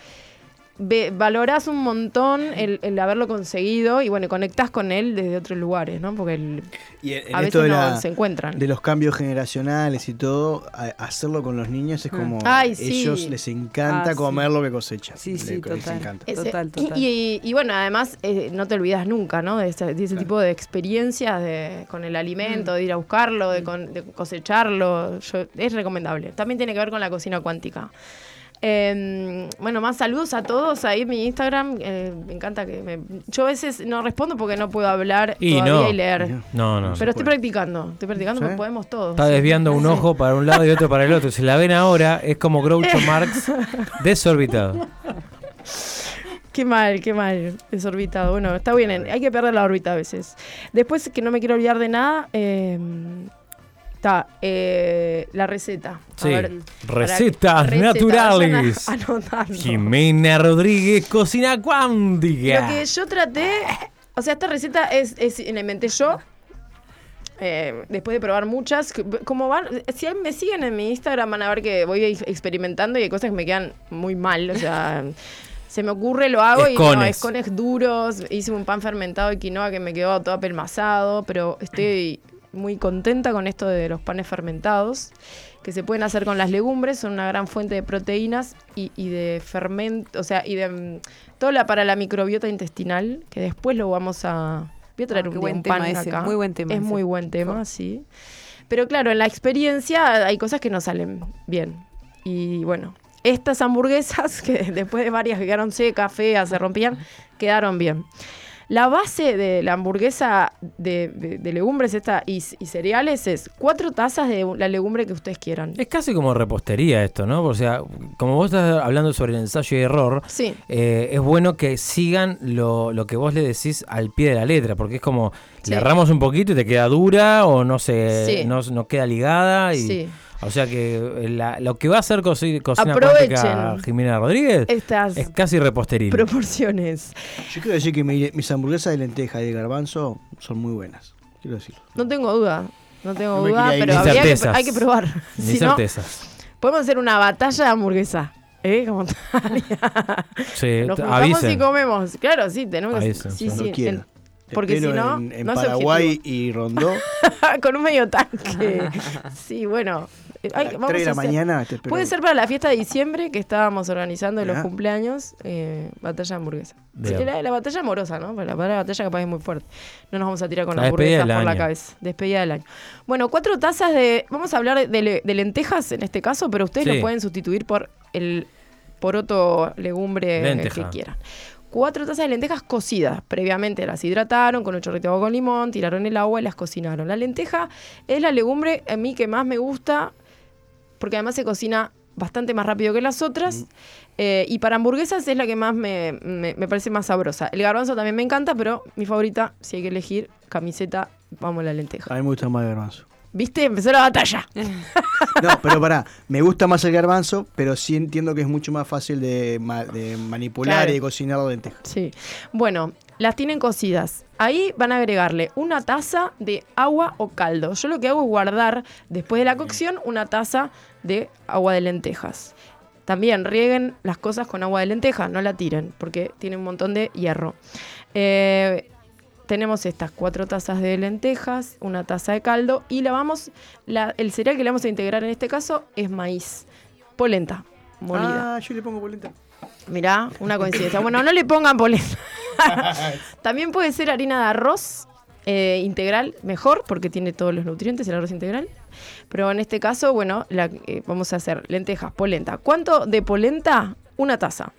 Ve, valorás un montón el, el haberlo conseguido y bueno, conectás con él desde otros lugares, ¿no? Porque el- Y en a esto veces no la- se encuentran. de los cambios generacionales y todo, a- hacerlo con los niños es como Ay, sí. ellos les encanta Ah, sí. comer lo que cosechan. Sí, sí, Le- les total. encanta. Ese- Total, y- total. Y, y bueno, además eh, no te olvidas nunca, ¿no? De ese, de ese tipo de experiencias de, con el alimento, de ir a buscarlo, de, con- de cosecharlo. Yo- es recomendable. También tiene que ver con la cocina cuántica. Eh, bueno, más saludos a todos ahí en mi Instagram. eh, me encanta que me... Yo a veces no respondo porque no puedo hablar Y todavía no. y leer. No, no. Pero estoy practicando, estoy practicando porque podemos todos. Está desviando un ojo para un lado y otro para el otro. Si la ven ahora, es como Groucho Marx desorbitado. Qué mal, qué mal, desorbitado. Bueno, está bien, en- hay que perder la órbita a veces. Después, que no me quiero olvidar de nada, eh, está eh, la receta. A Sí, ver, recetas receta, naturales. Jimena Rodríguez, cocina Lo cuántica. que yo traté, o sea, esta receta es, es la inventé yo. eh, después de probar muchas, como van, si me siguen en mi Instagram van a ver que voy ex- experimentando y hay cosas que me quedan muy mal, o sea, se me ocurre, lo hago y no, Escones. escones duros, hice un pan fermentado de quinoa que me quedó todo apelmazado, pero estoy muy contenta con esto de los panes fermentados, que se pueden hacer con las legumbres, son una gran fuente de proteínas y, y de fermento, o sea, y de mm, todo la, para la microbiota intestinal, que después lo vamos a... Voy a traer Ah, un, buen un pan tema ese, acá. muy buen tema Es ese. muy buen tema, sí. Pero claro, en la experiencia hay cosas que no salen bien. Y bueno, estas hamburguesas, que después de varias que quedaron secas, feas, se rompían, quedaron bien. La base de la hamburguesa de, de- de legumbres esta y, y cereales es cuatro tazas de la legumbre que ustedes quieran. Es casi como repostería esto, ¿no? O sea, como vos estás hablando sobre el ensayo y error, Sí. eh, es bueno que sigan lo, lo que vos le decís al pie de la letra, porque es como, Sí. le erramos un poquito y te queda dura o no se Sí. no, no queda ligada. Y, Sí. O sea que eh, la- lo que va a hacer cosi- cocina Aprovechen. cuántica Jimena Rodríguez Estas es casi reposteril. proporciones. Yo quiero decir que mi- mis hamburguesas de lenteja y de garbanzo son muy buenas. Quiero decirlo. No tengo duda. No tengo No duda, pero habría que, hay que probar. Ni Si no, certezas. podemos hacer una batalla de hamburguesa. ¿Eh? Como Sí, Nos juntamos avisen. y comemos. Claro, sí, tenemos que. Avisen, Sí, sí. en- porque si no, en, en no es Paraguay y Rondó. Con un medio tanque. sí, bueno. Eh, ay, A las vamos 3 de la a hacer- mañana te espero. Puede ser para la fiesta de diciembre que estábamos organizando de los Mirá. cumpleaños, eh, batalla de hamburguesa. Sí, Bien. la, la batalla amorosa, ¿no? La palabra batalla capaz es muy fuerte. No nos vamos a tirar con La despedida hamburguesas del por la año. cabeza. Despedida del año. Bueno, cuatro tazas de. Vamos a hablar de, le- de lentejas en este caso, pero ustedes Sí. lo pueden sustituir por el poroto legumbre Lenteja. que quieran. Cuatro tazas de lentejas cocidas. Previamente las hidrataron con un chorrito de agua con limón, tiraron el agua y las cocinaron. La lenteja es la legumbre a mí que más me gusta porque además se cocina bastante más rápido que las otras. Eh, y para hamburguesas es la que más me, me- me parece más sabrosa. El garbanzo también me encanta, pero mi favorita, si hay que elegir, camiseta, vamos a la lenteja. A mí me gusta más el garbanzo. ¿Viste? Empezó la batalla. No, pero pará, me gusta más el garbanzo, pero sí entiendo que es mucho más fácil de, ma- de manipular Claro. y de cocinar la lenteja. Sí. Bueno, las tienen cocidas. Ahí van a agregarle una taza de agua o caldo. Yo lo que hago es guardar, después de la cocción, una taza de agua de lentejas. También rieguen las cosas con agua de lentejas, no la tiren, porque tiene un montón de hierro. Eh, tenemos estas cuatro tazas de lentejas, una taza de caldo y la vamos, la- el cereal que le vamos a integrar en este caso es maíz, polenta, molida. Ah, yo le pongo polenta. Mirá, una coincidencia. Bueno, no le pongan polenta. También puede ser harina de arroz eh, integral, mejor, porque tiene todos los nutrientes, el arroz integral. Pero en este caso, bueno, eh, vamos a hacer lentejas, polenta. ¿Cuánto de polenta? Una taza.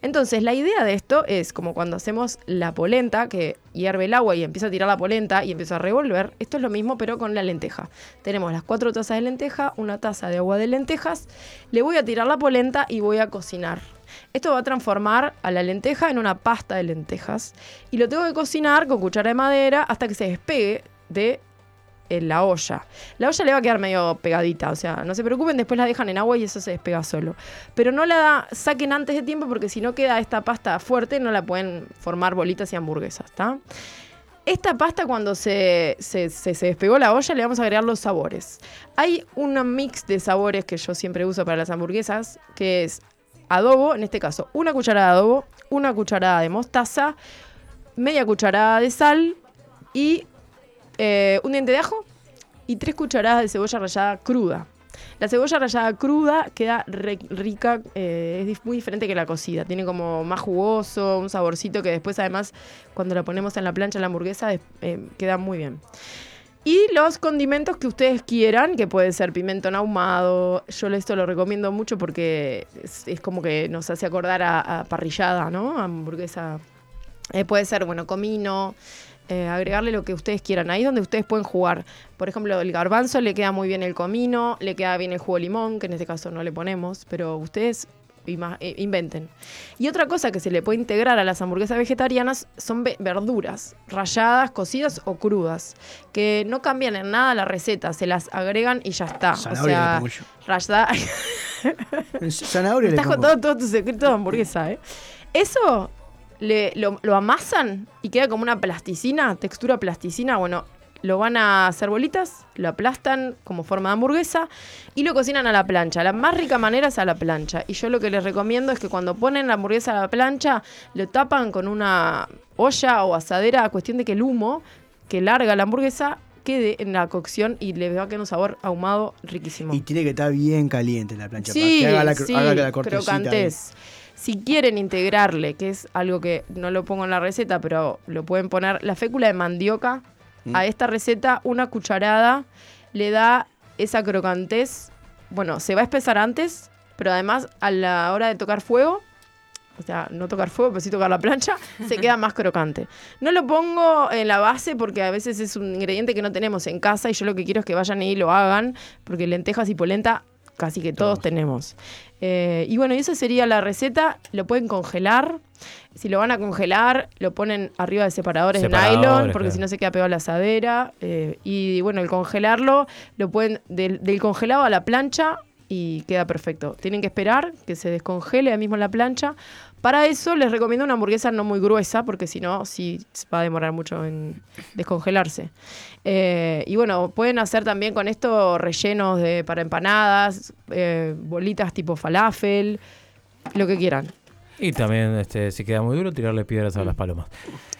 Entonces, la idea de esto es como cuando hacemos la polenta, que hierve el agua y empieza a tirar la polenta y empieza a revolver. Esto es lo mismo, pero con la lenteja. Tenemos las cuatro tazas de lenteja, una taza de agua de lentejas. Le voy a tirar la polenta y voy a cocinar. Esto va a transformar a la lenteja en una pasta de lentejas. Y lo tengo que cocinar con cuchara de madera hasta que se despegue de en la olla. La olla le va a quedar medio pegadita, o sea, no se preocupen, después la dejan en agua y eso se despega solo. Pero no la saquen antes de tiempo porque si no queda esta pasta fuerte no la pueden formar bolitas y hamburguesas, ¿está? Esta pasta cuando se, se, se- se despegó la olla le vamos a agregar los sabores. Hay un mix de sabores que yo siempre uso para las hamburguesas, que es adobo, en este caso una cucharada de adobo, una cucharada de mostaza, media cucharada de sal y eh, un diente de ajo y tres cucharadas de cebolla rallada cruda. La cebolla rallada cruda queda rica, eh, es muy diferente que la cocida. Tiene como más jugoso, un saborcito que después además cuando la ponemos en la plancha en la hamburguesa eh, queda muy bien. Y los condimentos que ustedes quieran, que puede ser pimiento ahumado. Yo esto lo recomiendo mucho porque es, como que nos hace acordar a, parrillada, ¿no? A hamburguesa. Eh, puede ser, bueno, comino, eh, agregarle lo que ustedes quieran. Ahí es donde ustedes pueden jugar. Por ejemplo, el garbanzo le queda muy bien el comino, le queda bien el jugo de limón, que en este caso no le ponemos, pero ustedes inventen. Y otra cosa que se le puede integrar a las hamburguesas vegetarianas son ve- verduras, ralladas, cocidas o crudas, que no cambian en nada la receta, se las agregan y ya está. Zanahoria o sea, rallada. Zanahoria Estás contando todos tus secretos de hamburguesa, ¿eh? Eso le- lo, lo amasan y queda como una plasticina, textura plasticina. Bueno, lo van a hacer bolitas, lo aplastan como forma de hamburguesa y lo cocinan a la plancha. La más rica manera es a la plancha. Y yo lo que les recomiendo es que cuando ponen la hamburguesa a la plancha, lo tapan con una olla o asadera, a cuestión de que el humo que larga la hamburguesa quede en la cocción y le va a quedar un sabor ahumado riquísimo. Y tiene que estar bien caliente la plancha Sí, para que haga la, sí, haga la crocantes. Si quieren integrarle, que es algo que no lo pongo en la receta, pero lo pueden poner, la fécula de mandioca Mm. a esta receta, una cucharada le da esa crocantez. Bueno, se va a espesar antes, pero además a la hora de tocar fuego, o sea, no tocar fuego, pero sí tocar la plancha, se queda más crocante. No lo pongo en la base porque a veces es un ingrediente que no tenemos en casa y yo lo que quiero es que vayan y lo hagan, porque lentejas y polenta casi que todos tenemos. Eh, y bueno, y esa sería la receta. Lo pueden congelar. Si lo van a congelar, lo ponen arriba de separadores, de nylon, porque claro. si no se queda pegado a la asadera. Eh, y bueno, el congelarlo, lo pueden del, del congelado a la plancha y queda perfecto. Tienen que esperar que se descongele ahí mismo en la plancha. Para eso les recomiendo una hamburguesa no muy gruesa, porque si no, sí va a demorar mucho en descongelarse. Eh, y bueno, pueden hacer también con esto rellenos de, para empanadas, eh, bolitas tipo falafel, lo que quieran. Y también, este, si queda muy duro, tirarle piedras a las palomas.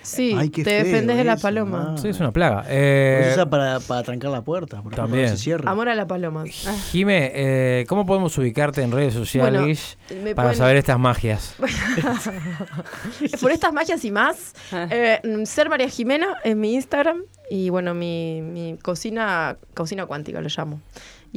Sí, Ay, te defendes de la eso, paloma. man. Sí, es una plaga. Eh, usa para, para trancar la puerta, porque También. no se cierra. Amor a la paloma. Ah. Jime, eh, ¿cómo podemos ubicarte en redes sociales para pueden- saber estas magias? Por estas magias y más, eh, ser María Jimena es mi Instagram y bueno, mi, mi cocina, cocina cuántica lo llamo.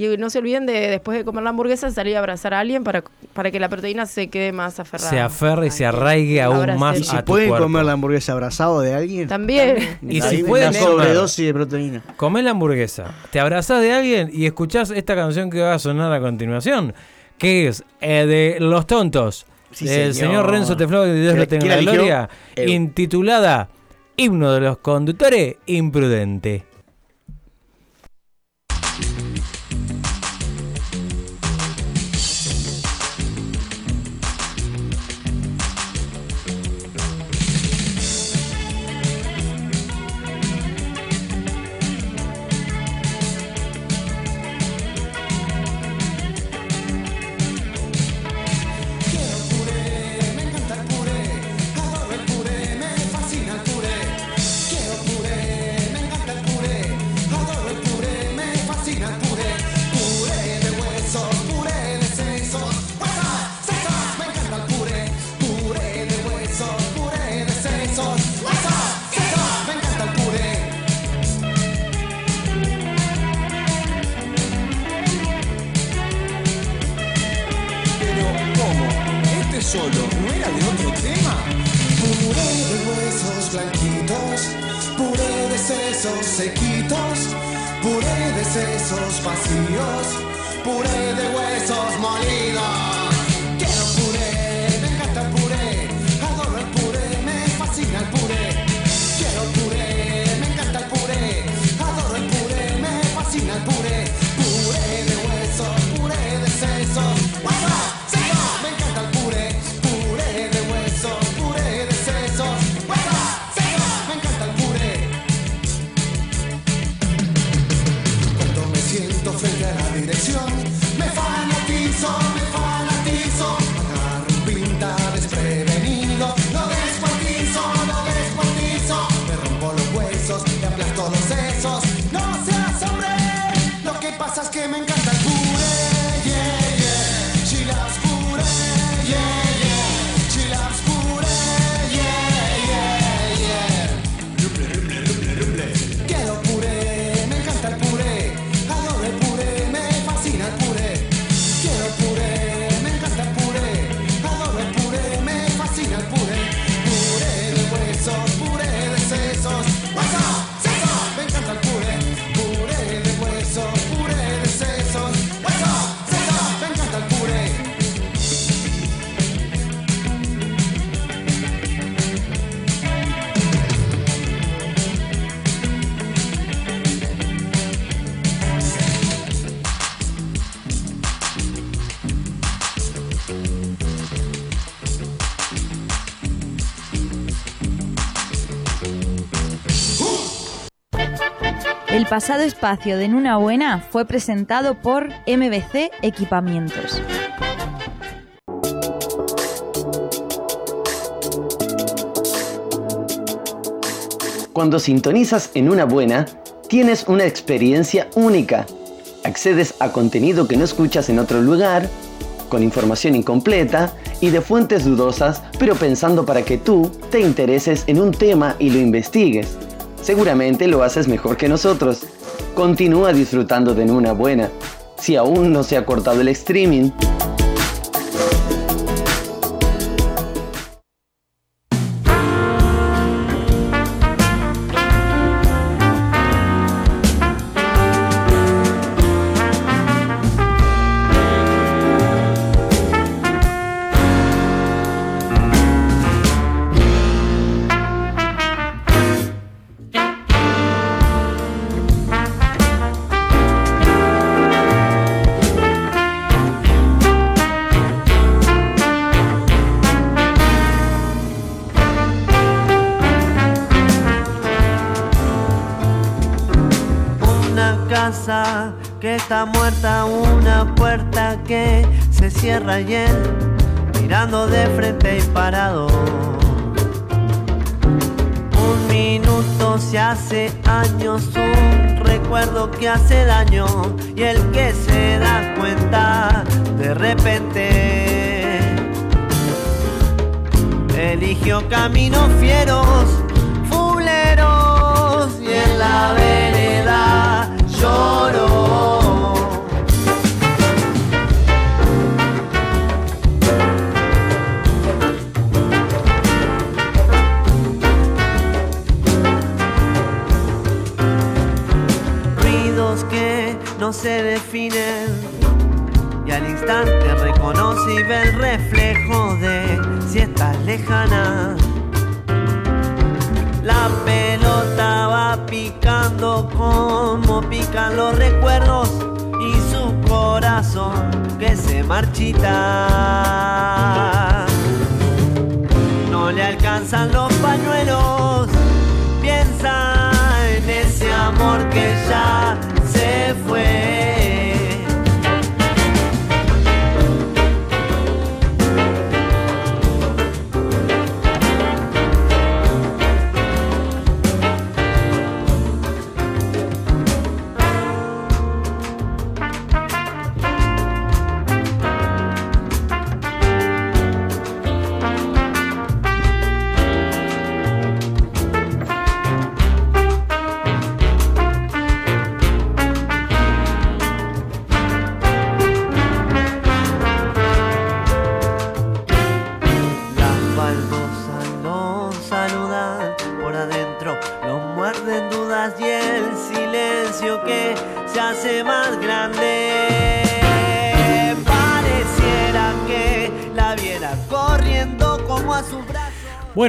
Y no se olviden de después de comer la hamburguesa salir a abrazar a alguien para, para que la proteína se quede más aferrada. Se aferra y se arraigue aún Abracen. más Y si a tu pueden cuerpo. comer la hamburguesa abrazado de alguien, También. Y si pueden comer- sobredosis de proteína. Comés la hamburguesa, te abrazás de alguien y escuchás esta canción que va a sonar a continuación, que es eh, de Los Tontos, Sí, del señor. señor Renzo Teflo, que Dios ¿Quién- lo tenga la gloria, Ew. intitulada Himno de los Conductores Imprudente. Pasado espacio de En Una Buena fue presentado por MBC Equipamientos. Cuando sintonizas en una buena, tienes una experiencia única. Accedes a contenido que no escuchas en otro lugar, con información incompleta y de fuentes dudosas, pero pensando para que tú te intereses en un tema y lo investigues. Seguramente lo haces mejor que nosotros. Continúa disfrutando de una buena. Si aún no se ha cortado el streaming, una puerta que se cierra ayer, mirando de frente y parado. Un minuto se hace años, un recuerdo que hace daño y el que se da cuenta de repente eligió caminos fieros, fuleros y en la vereda se definen y al instante reconoce y ve el reflejo de si estás lejana. La pelota va picando como pican los recuerdos y su corazón que se marchita. No le alcanzan los pañuelos, piensa en ese amor que ya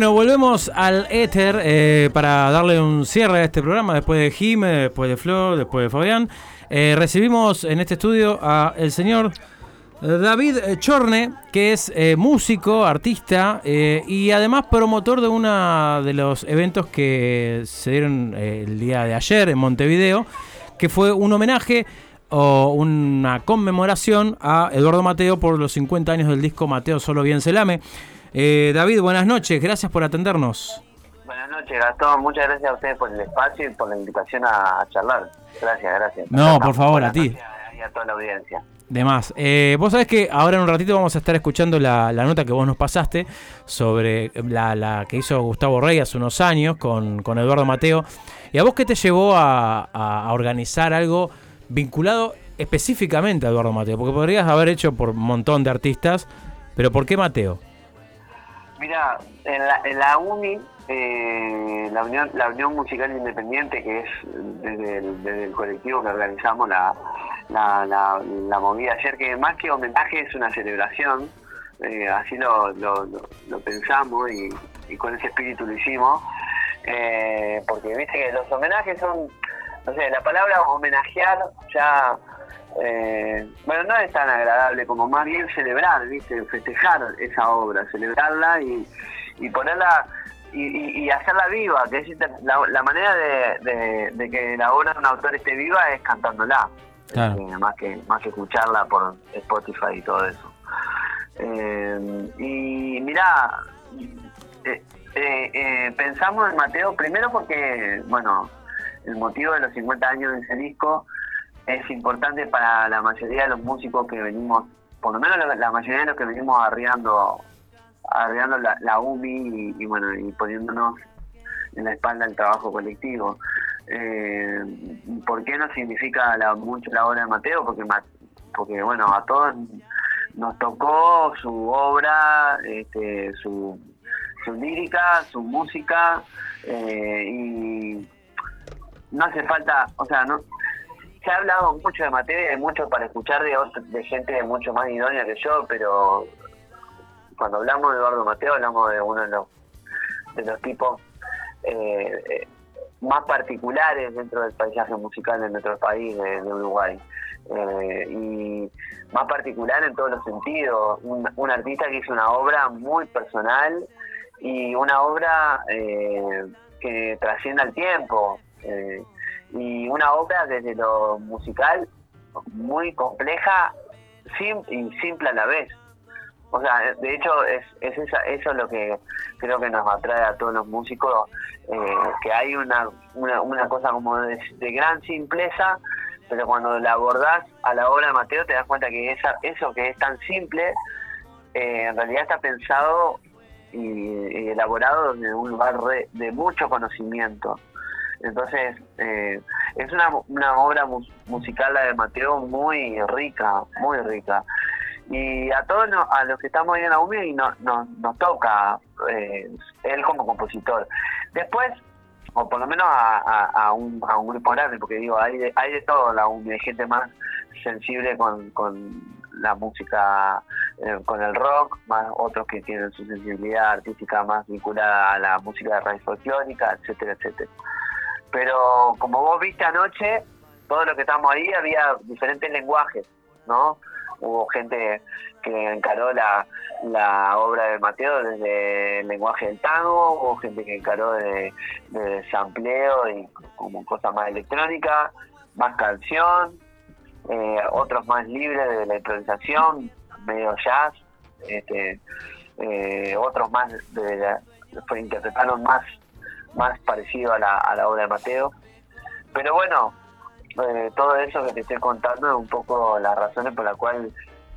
Bueno, volvemos al éter eh, para darle un cierre a este programa después de Jime, después de Flor, después de Fabián. Eh, recibimos en este estudio a el señor David Chorne, que es eh, músico, artista eh, y además promotor de uno de los eventos que se dieron eh, el día de ayer en Montevideo, que fue un homenaje o una conmemoración a Eduardo Mateo por los 50 años del disco Mateo Solo Bien Selame. Eh, David, buenas noches, gracias por atendernos. Buenas noches, Gastón. Muchas gracias a ustedes por el espacio y por la invitación a, charlar. Gracias, gracias. No, por favor, a ti. Y a toda la audiencia. De más. Eh, vos sabés que ahora en un ratito vamos a estar escuchando la, la nota que vos nos pasaste sobre la, la que hizo Gustavo Rey hace unos años con, con Eduardo Mateo. ¿Y a vos qué te llevó a, a- a organizar algo vinculado específicamente a Eduardo Mateo? Porque podrías haber hecho por un montón de artistas, pero ¿por qué Mateo? Mira, en la, en la UNI, eh, la, Unión, la Unión Musical Independiente, que es desde el, colectivo que organizamos la, movida ayer, que más que homenaje es una celebración, eh, así lo- lo pensamos y, y con ese espíritu lo hicimos, eh, porque viste que los homenajes son, no sé, la palabra homenajear ya eh, bueno, no es tan agradable como más bien celebrar, ¿viste? Festejar esa obra, celebrarla y, y ponerla y, hacerla viva, que es la, la manera de, de- de que la obra de un autor esté viva es cantándola, Claro. eh, más que más que escucharla por Spotify y todo eso. Eh, y eh, eh, pensamos en Mateo primero porque, bueno, el motivo de los 50 años de ese disco es importante para la mayoría de los músicos que venimos, por lo menos la, mayoría de los que venimos arriando, arriando la, UMI y, bueno, y poniéndonos en la espalda el trabajo colectivo. Eh, ¿Por qué no significa la- mucho la obra de Mateo? Porque, porque bueno, a todos nos tocó su obra, este, su, su lírica, su música, eh, y no hace falta, o sea, no se ha hablado mucho de y hay mucho para escuchar de, de gente mucho más idónea que yo, pero cuando hablamos de Eduardo Mateo hablamos de uno de los, de los tipos eh, eh, más particulares dentro del paisaje musical de nuestro país, de, de Uruguay. Eh, y más particular en todos los sentidos. Un, un artista que hizo una obra muy personal y una obra eh, que trasciende al tiempo. eh, y una obra desde lo musical muy compleja sim- y simple a la vez. O sea, de hecho es, es esa, eso lo que creo que nos atrae a todos los músicos, eh, que hay una, una, una cosa como de, de gran simpleza, pero cuando la abordás a la obra de Mateo te das cuenta que esa, eso que es tan simple, eh, en realidad está pensado y, y elaborado desde un lugar re- de mucho conocimiento. Entonces, eh, es una, una obra mus- musical la de Mateo muy rica, muy rica. Y a todos no- a los que estamos ahí en la UMI no, no- nos toca eh, él como compositor. Después, o por lo menos a, un, a un grupo grande, porque digo, hay de, hay de todo la UMI, hay gente más sensible con, con la música, eh, con el rock, más otros que tienen su sensibilidad artística más vinculada a la música de raíz folclórica, etcétera, etcétera. Pero como vos viste anoche, todo lo que estamos ahí había diferentes lenguajes, ¿no? Hubo gente que encaró la, la obra de Mateo desde el lenguaje del tango, hubo gente que encaró de, de sampleo y como cosa más electrónica, más canción, eh, otros más libres de la improvisación, medio jazz, este, eh, otros más de la- interpretaron más más parecido a la, a la obra de Mateo. Pero bueno, eh, todo eso que te estoy contando es un poco las razones por las cuales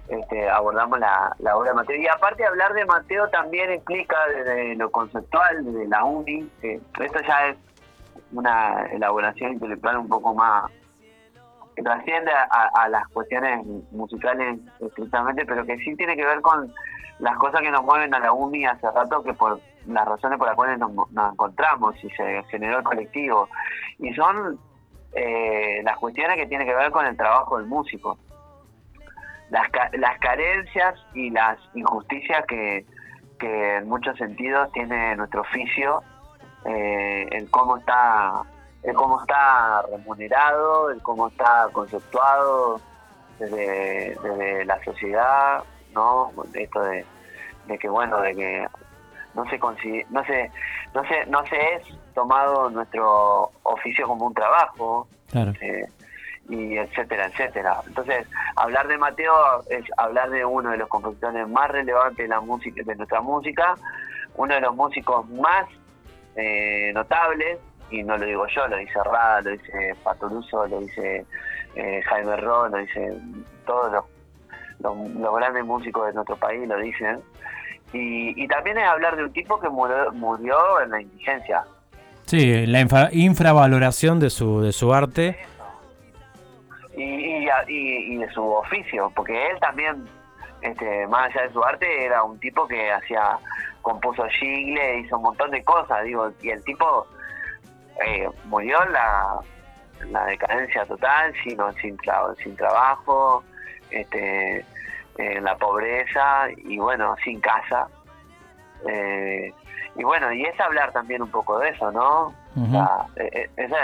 este, abordamos la, obra de Mateo. Y aparte hablar de Mateo también implica desde lo conceptual, desde la UNI, que esto ya es una elaboración intelectual un poco más que trasciende a, a- las cuestiones musicales estrictamente, pero que sí tiene que ver con las cosas que nos mueven a la UMI hace rato, que por las razones por las cuales nos, nos encontramos y se generó el colectivo. Y son eh, las cuestiones que tienen que ver con el trabajo del músico. Las, las carencias y las injusticias que, que en muchos sentidos tiene nuestro oficio, eh, el cómo está el cómo está remunerado, el cómo está conceptuado desde, desde la sociedad, ¿no? Esto de, de que bueno, de que no se consi- no se no se no se es tomado nuestro oficio como un trabajo Claro. eh, y etcétera etcétera entonces hablar de Mateo es hablar de uno de los compositores más relevantes de la música de nuestra música uno de los músicos más eh, notables y no lo digo yo lo dice Rada lo dice Patoruso lo dice eh, Jaime Ro lo dice todos los, los, los grandes músicos de nuestro país lo dicen y, y también es hablar de un tipo que murió, murió en la indigencia. Sí, la infa- infravaloración de su, de su arte. Y, y, y- y de su oficio, porque él también, este, más allá de su arte, era un tipo que hacía, compuso jingle, hizo un montón de cosas, digo, y el tipo eh, murió en la, en la decadencia total, sin, sin, tra- sin trabajo, este, en la pobreza y bueno, sin casa. Eh, y bueno, y es hablar también un poco de eso, ¿no? O sea, eh, eh, ese,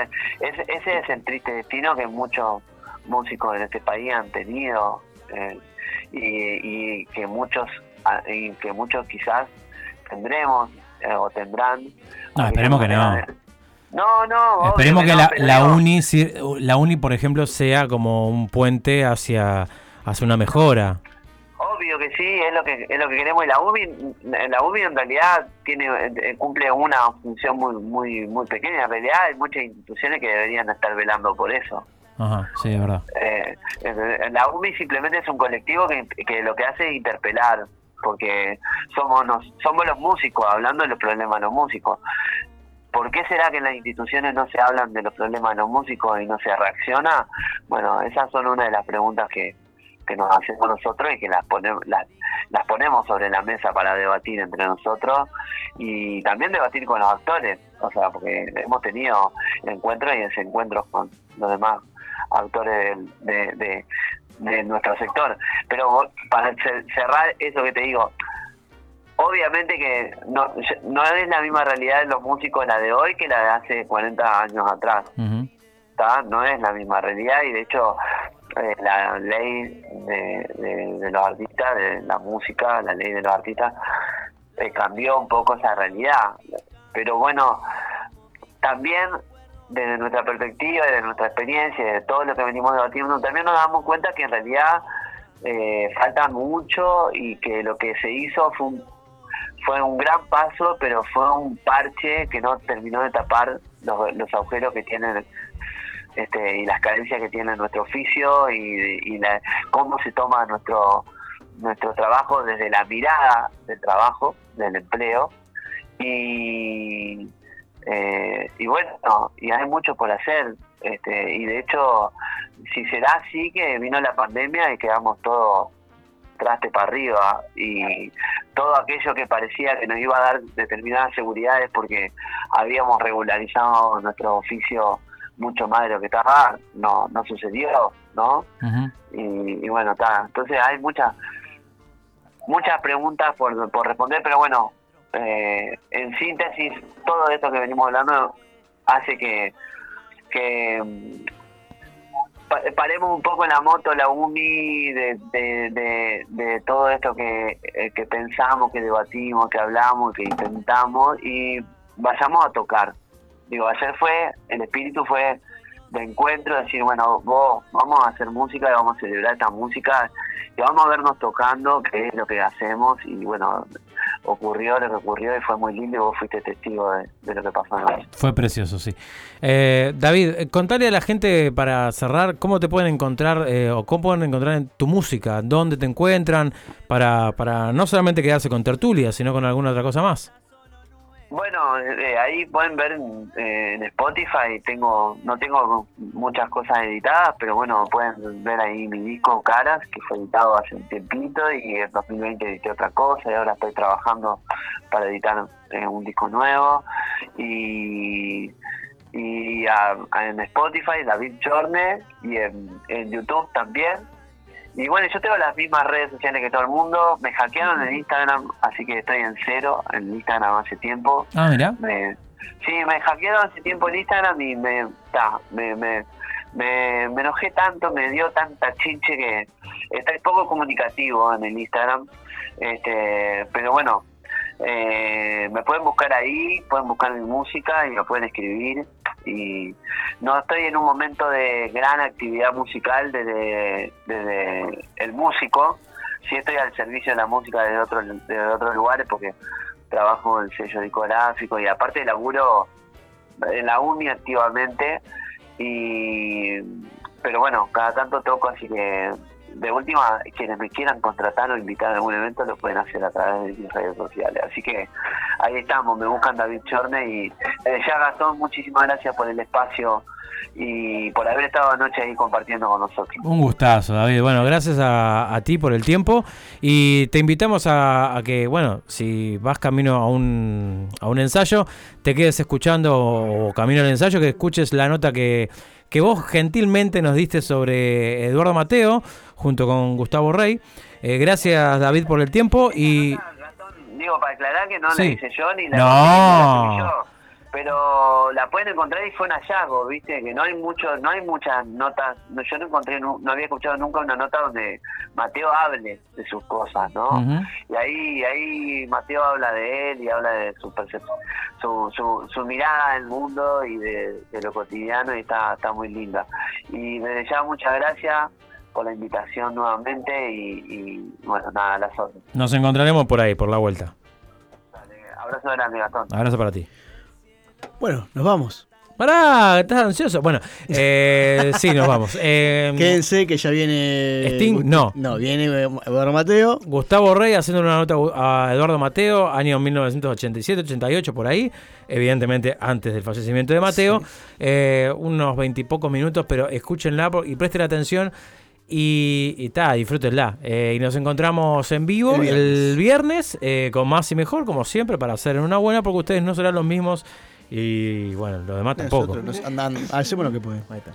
ese- ese es el triste destino que muchos músicos en este país han tenido eh, y, y que muchos y que muchos quizás tendremos eh, o tendrán. No, esperemos que no. No, no. Esperemos que no, la, la uni, la uni, por ejemplo, sea como un puente hacia, hacia una mejora. Obvio que sí, es lo que es lo que queremos y la UBI, la UBI en realidad tiene eh, cumple una función muy muy muy pequeña. En realidad hay muchas instituciones que deberían estar velando por eso. Ajá, sí, es verdad. Eh, eh, la UBI simplemente es un colectivo que, que lo que hace es interpelar, porque somos nos, somos los músicos hablando de los problemas de los músicos. ¿Por qué será que en las instituciones no se hablan de los problemas de los músicos y no se reacciona? Bueno, esas son una de las preguntas que, que nos hacemos nosotros y que las ponemos, las, las ponemos sobre la mesa para debatir entre nosotros y también debatir con los actores, o sea, porque hemos tenido encuentros y desencuentros con los demás actores de, de, de nuestro sector. Pero para cer- cerrar eso que te digo, obviamente que no, no es la misma realidad de los músicos la de hoy que la de hace 40 años atrás. ¿tá? no es la misma realidad y de hecho eh, la ley de, los artistas, de la música, la ley de los artistas, eh, cambió un poco esa realidad. Pero bueno, también desde nuestra perspectiva, desde nuestra experiencia, de todo lo que venimos debatiendo, también nos damos cuenta que en realidad eh, falta mucho y que lo que se hizo fue un, fue un gran paso, pero fue un parche que no terminó de tapar los agujeros que tienen este, y las carencias que tiene nuestro oficio y, y la- cómo se toma nuestro nuestro trabajo desde la mirada del trabajo, del empleo. Y eh, y bueno y hay mucho por hacer este, y de hecho si será así que vino la pandemia y quedamos todos traste para arriba y todo aquello que parecía que nos iba a dar determinadas seguridades porque habíamos regularizado nuestro oficio mucho más de lo que estaba, no, no sucedió, ¿no? Y, y bueno, está. Entonces hay muchas muchas preguntas por, por responder, pero bueno, eh, en síntesis, todo esto que venimos hablando hace que, que mm, pa- paremos un poco la moto, la UMI, de, de, de, de todo esto que, eh, que pensamos, que debatimos, que hablamos, que intentamos y vayamos a tocar. Digo, ayer fue, el espíritu fue de encuentro, decir, bueno, vos, vamos a hacer música y vamos a celebrar esta música y vamos a vernos tocando, que es lo que hacemos y bueno, ocurrió lo que ocurrió y fue muy lindo y vos fuiste testigo de, lo que pasó en Fue precioso, sí. Eh, David, eh, contale a la gente para cerrar cómo te pueden encontrar eh, o cómo pueden encontrar en tu música, dónde te encuentran, para, para no solamente quedarse con tertulia, sino con alguna otra cosa más. Bueno, eh, ahí pueden ver eh, en Spotify, tengo no tengo muchas cosas editadas, pero bueno, pueden ver ahí mi disco Caras, que fue editado hace un tiempito y en 2020 edité otra cosa y ahora estoy trabajando para editar eh, un disco nuevo y y a- en Spotify, David Chorne, y en, en YouTube también. Y bueno, yo tengo las mismas redes sociales que todo el mundo. Me hackearon en Instagram, así que estoy en cero en Instagram hace tiempo. Ah, mira. Me, sí, me hackearon hace tiempo en Instagram y me, ta, me, me, me, me enojé tanto, me dio tanta chinche que estoy poco comunicativo en el Instagram. Este, pero bueno, eh, me pueden buscar ahí, pueden buscar mi música y me pueden escribir. Y no estoy en un momento de gran actividad musical desde, desde el músico. Sí estoy al servicio de la música desde otros desde otros lugares porque trabajo en sello discográfico y aparte laburo en la uni activamente y pero bueno cada tanto toco así que de última quienes me quieran contratar o invitar a algún evento lo pueden hacer a través de mis redes sociales así que ahí estamos me buscan David Chorne y eh, ya Gastón muchísimas gracias por el espacio y por haber estado anoche ahí compartiendo con nosotros Un gustazo, David. Bueno, gracias a, a ti por el tiempo y te invitamos a, a que, bueno, si vas camino a un, a un ensayo, te quedes escuchando o camino al ensayo, que escuches la nota que, que vos gentilmente nos diste sobre Eduardo Mateo junto con Gustavo Rey. Eh, gracias, David, por el tiempo y... digo para aclarar que no Sí. la hice yo ni la, No. subí yo, pero la pueden encontrar y fue un hallazgo viste que no hay mucho no hay muchas notas no, yo no encontré nu- no había escuchado nunca una nota donde Mateo hable de sus cosas no Ujú. y ahí ahí Mateo habla de él y habla de su su, su, su mirada del mundo y de, de lo cotidiano y está está muy linda y desde ya muchas gracias por la invitación nuevamente y, y, bueno nada a las órdenes Nos encontraremos por ahí, por la vuelta. abrazo grande Gastón Abrazo para ti. Bueno, nos vamos. Pará, estás ansioso. Bueno, eh, sí, nos vamos. Eh, Quédense que ya viene. Sting, no. No, viene Eduardo Mateo. Gustavo Rey haciendo una nota a Eduardo Mateo, año 1987-88, por ahí. Evidentemente antes del fallecimiento de Mateo. Eh, unos veintipocos minutos, pero escúchenla y presten atención. Y, y ta, disfrútenla. Eh, y nos encontramos en vivo El el viernes. eh, con más y mejor, como siempre, para hacer una buena, porque ustedes no serán los mismos. Y bueno, los demás tampoco. Nosotros nos andan, hacemos lo que podemos. Ahí está.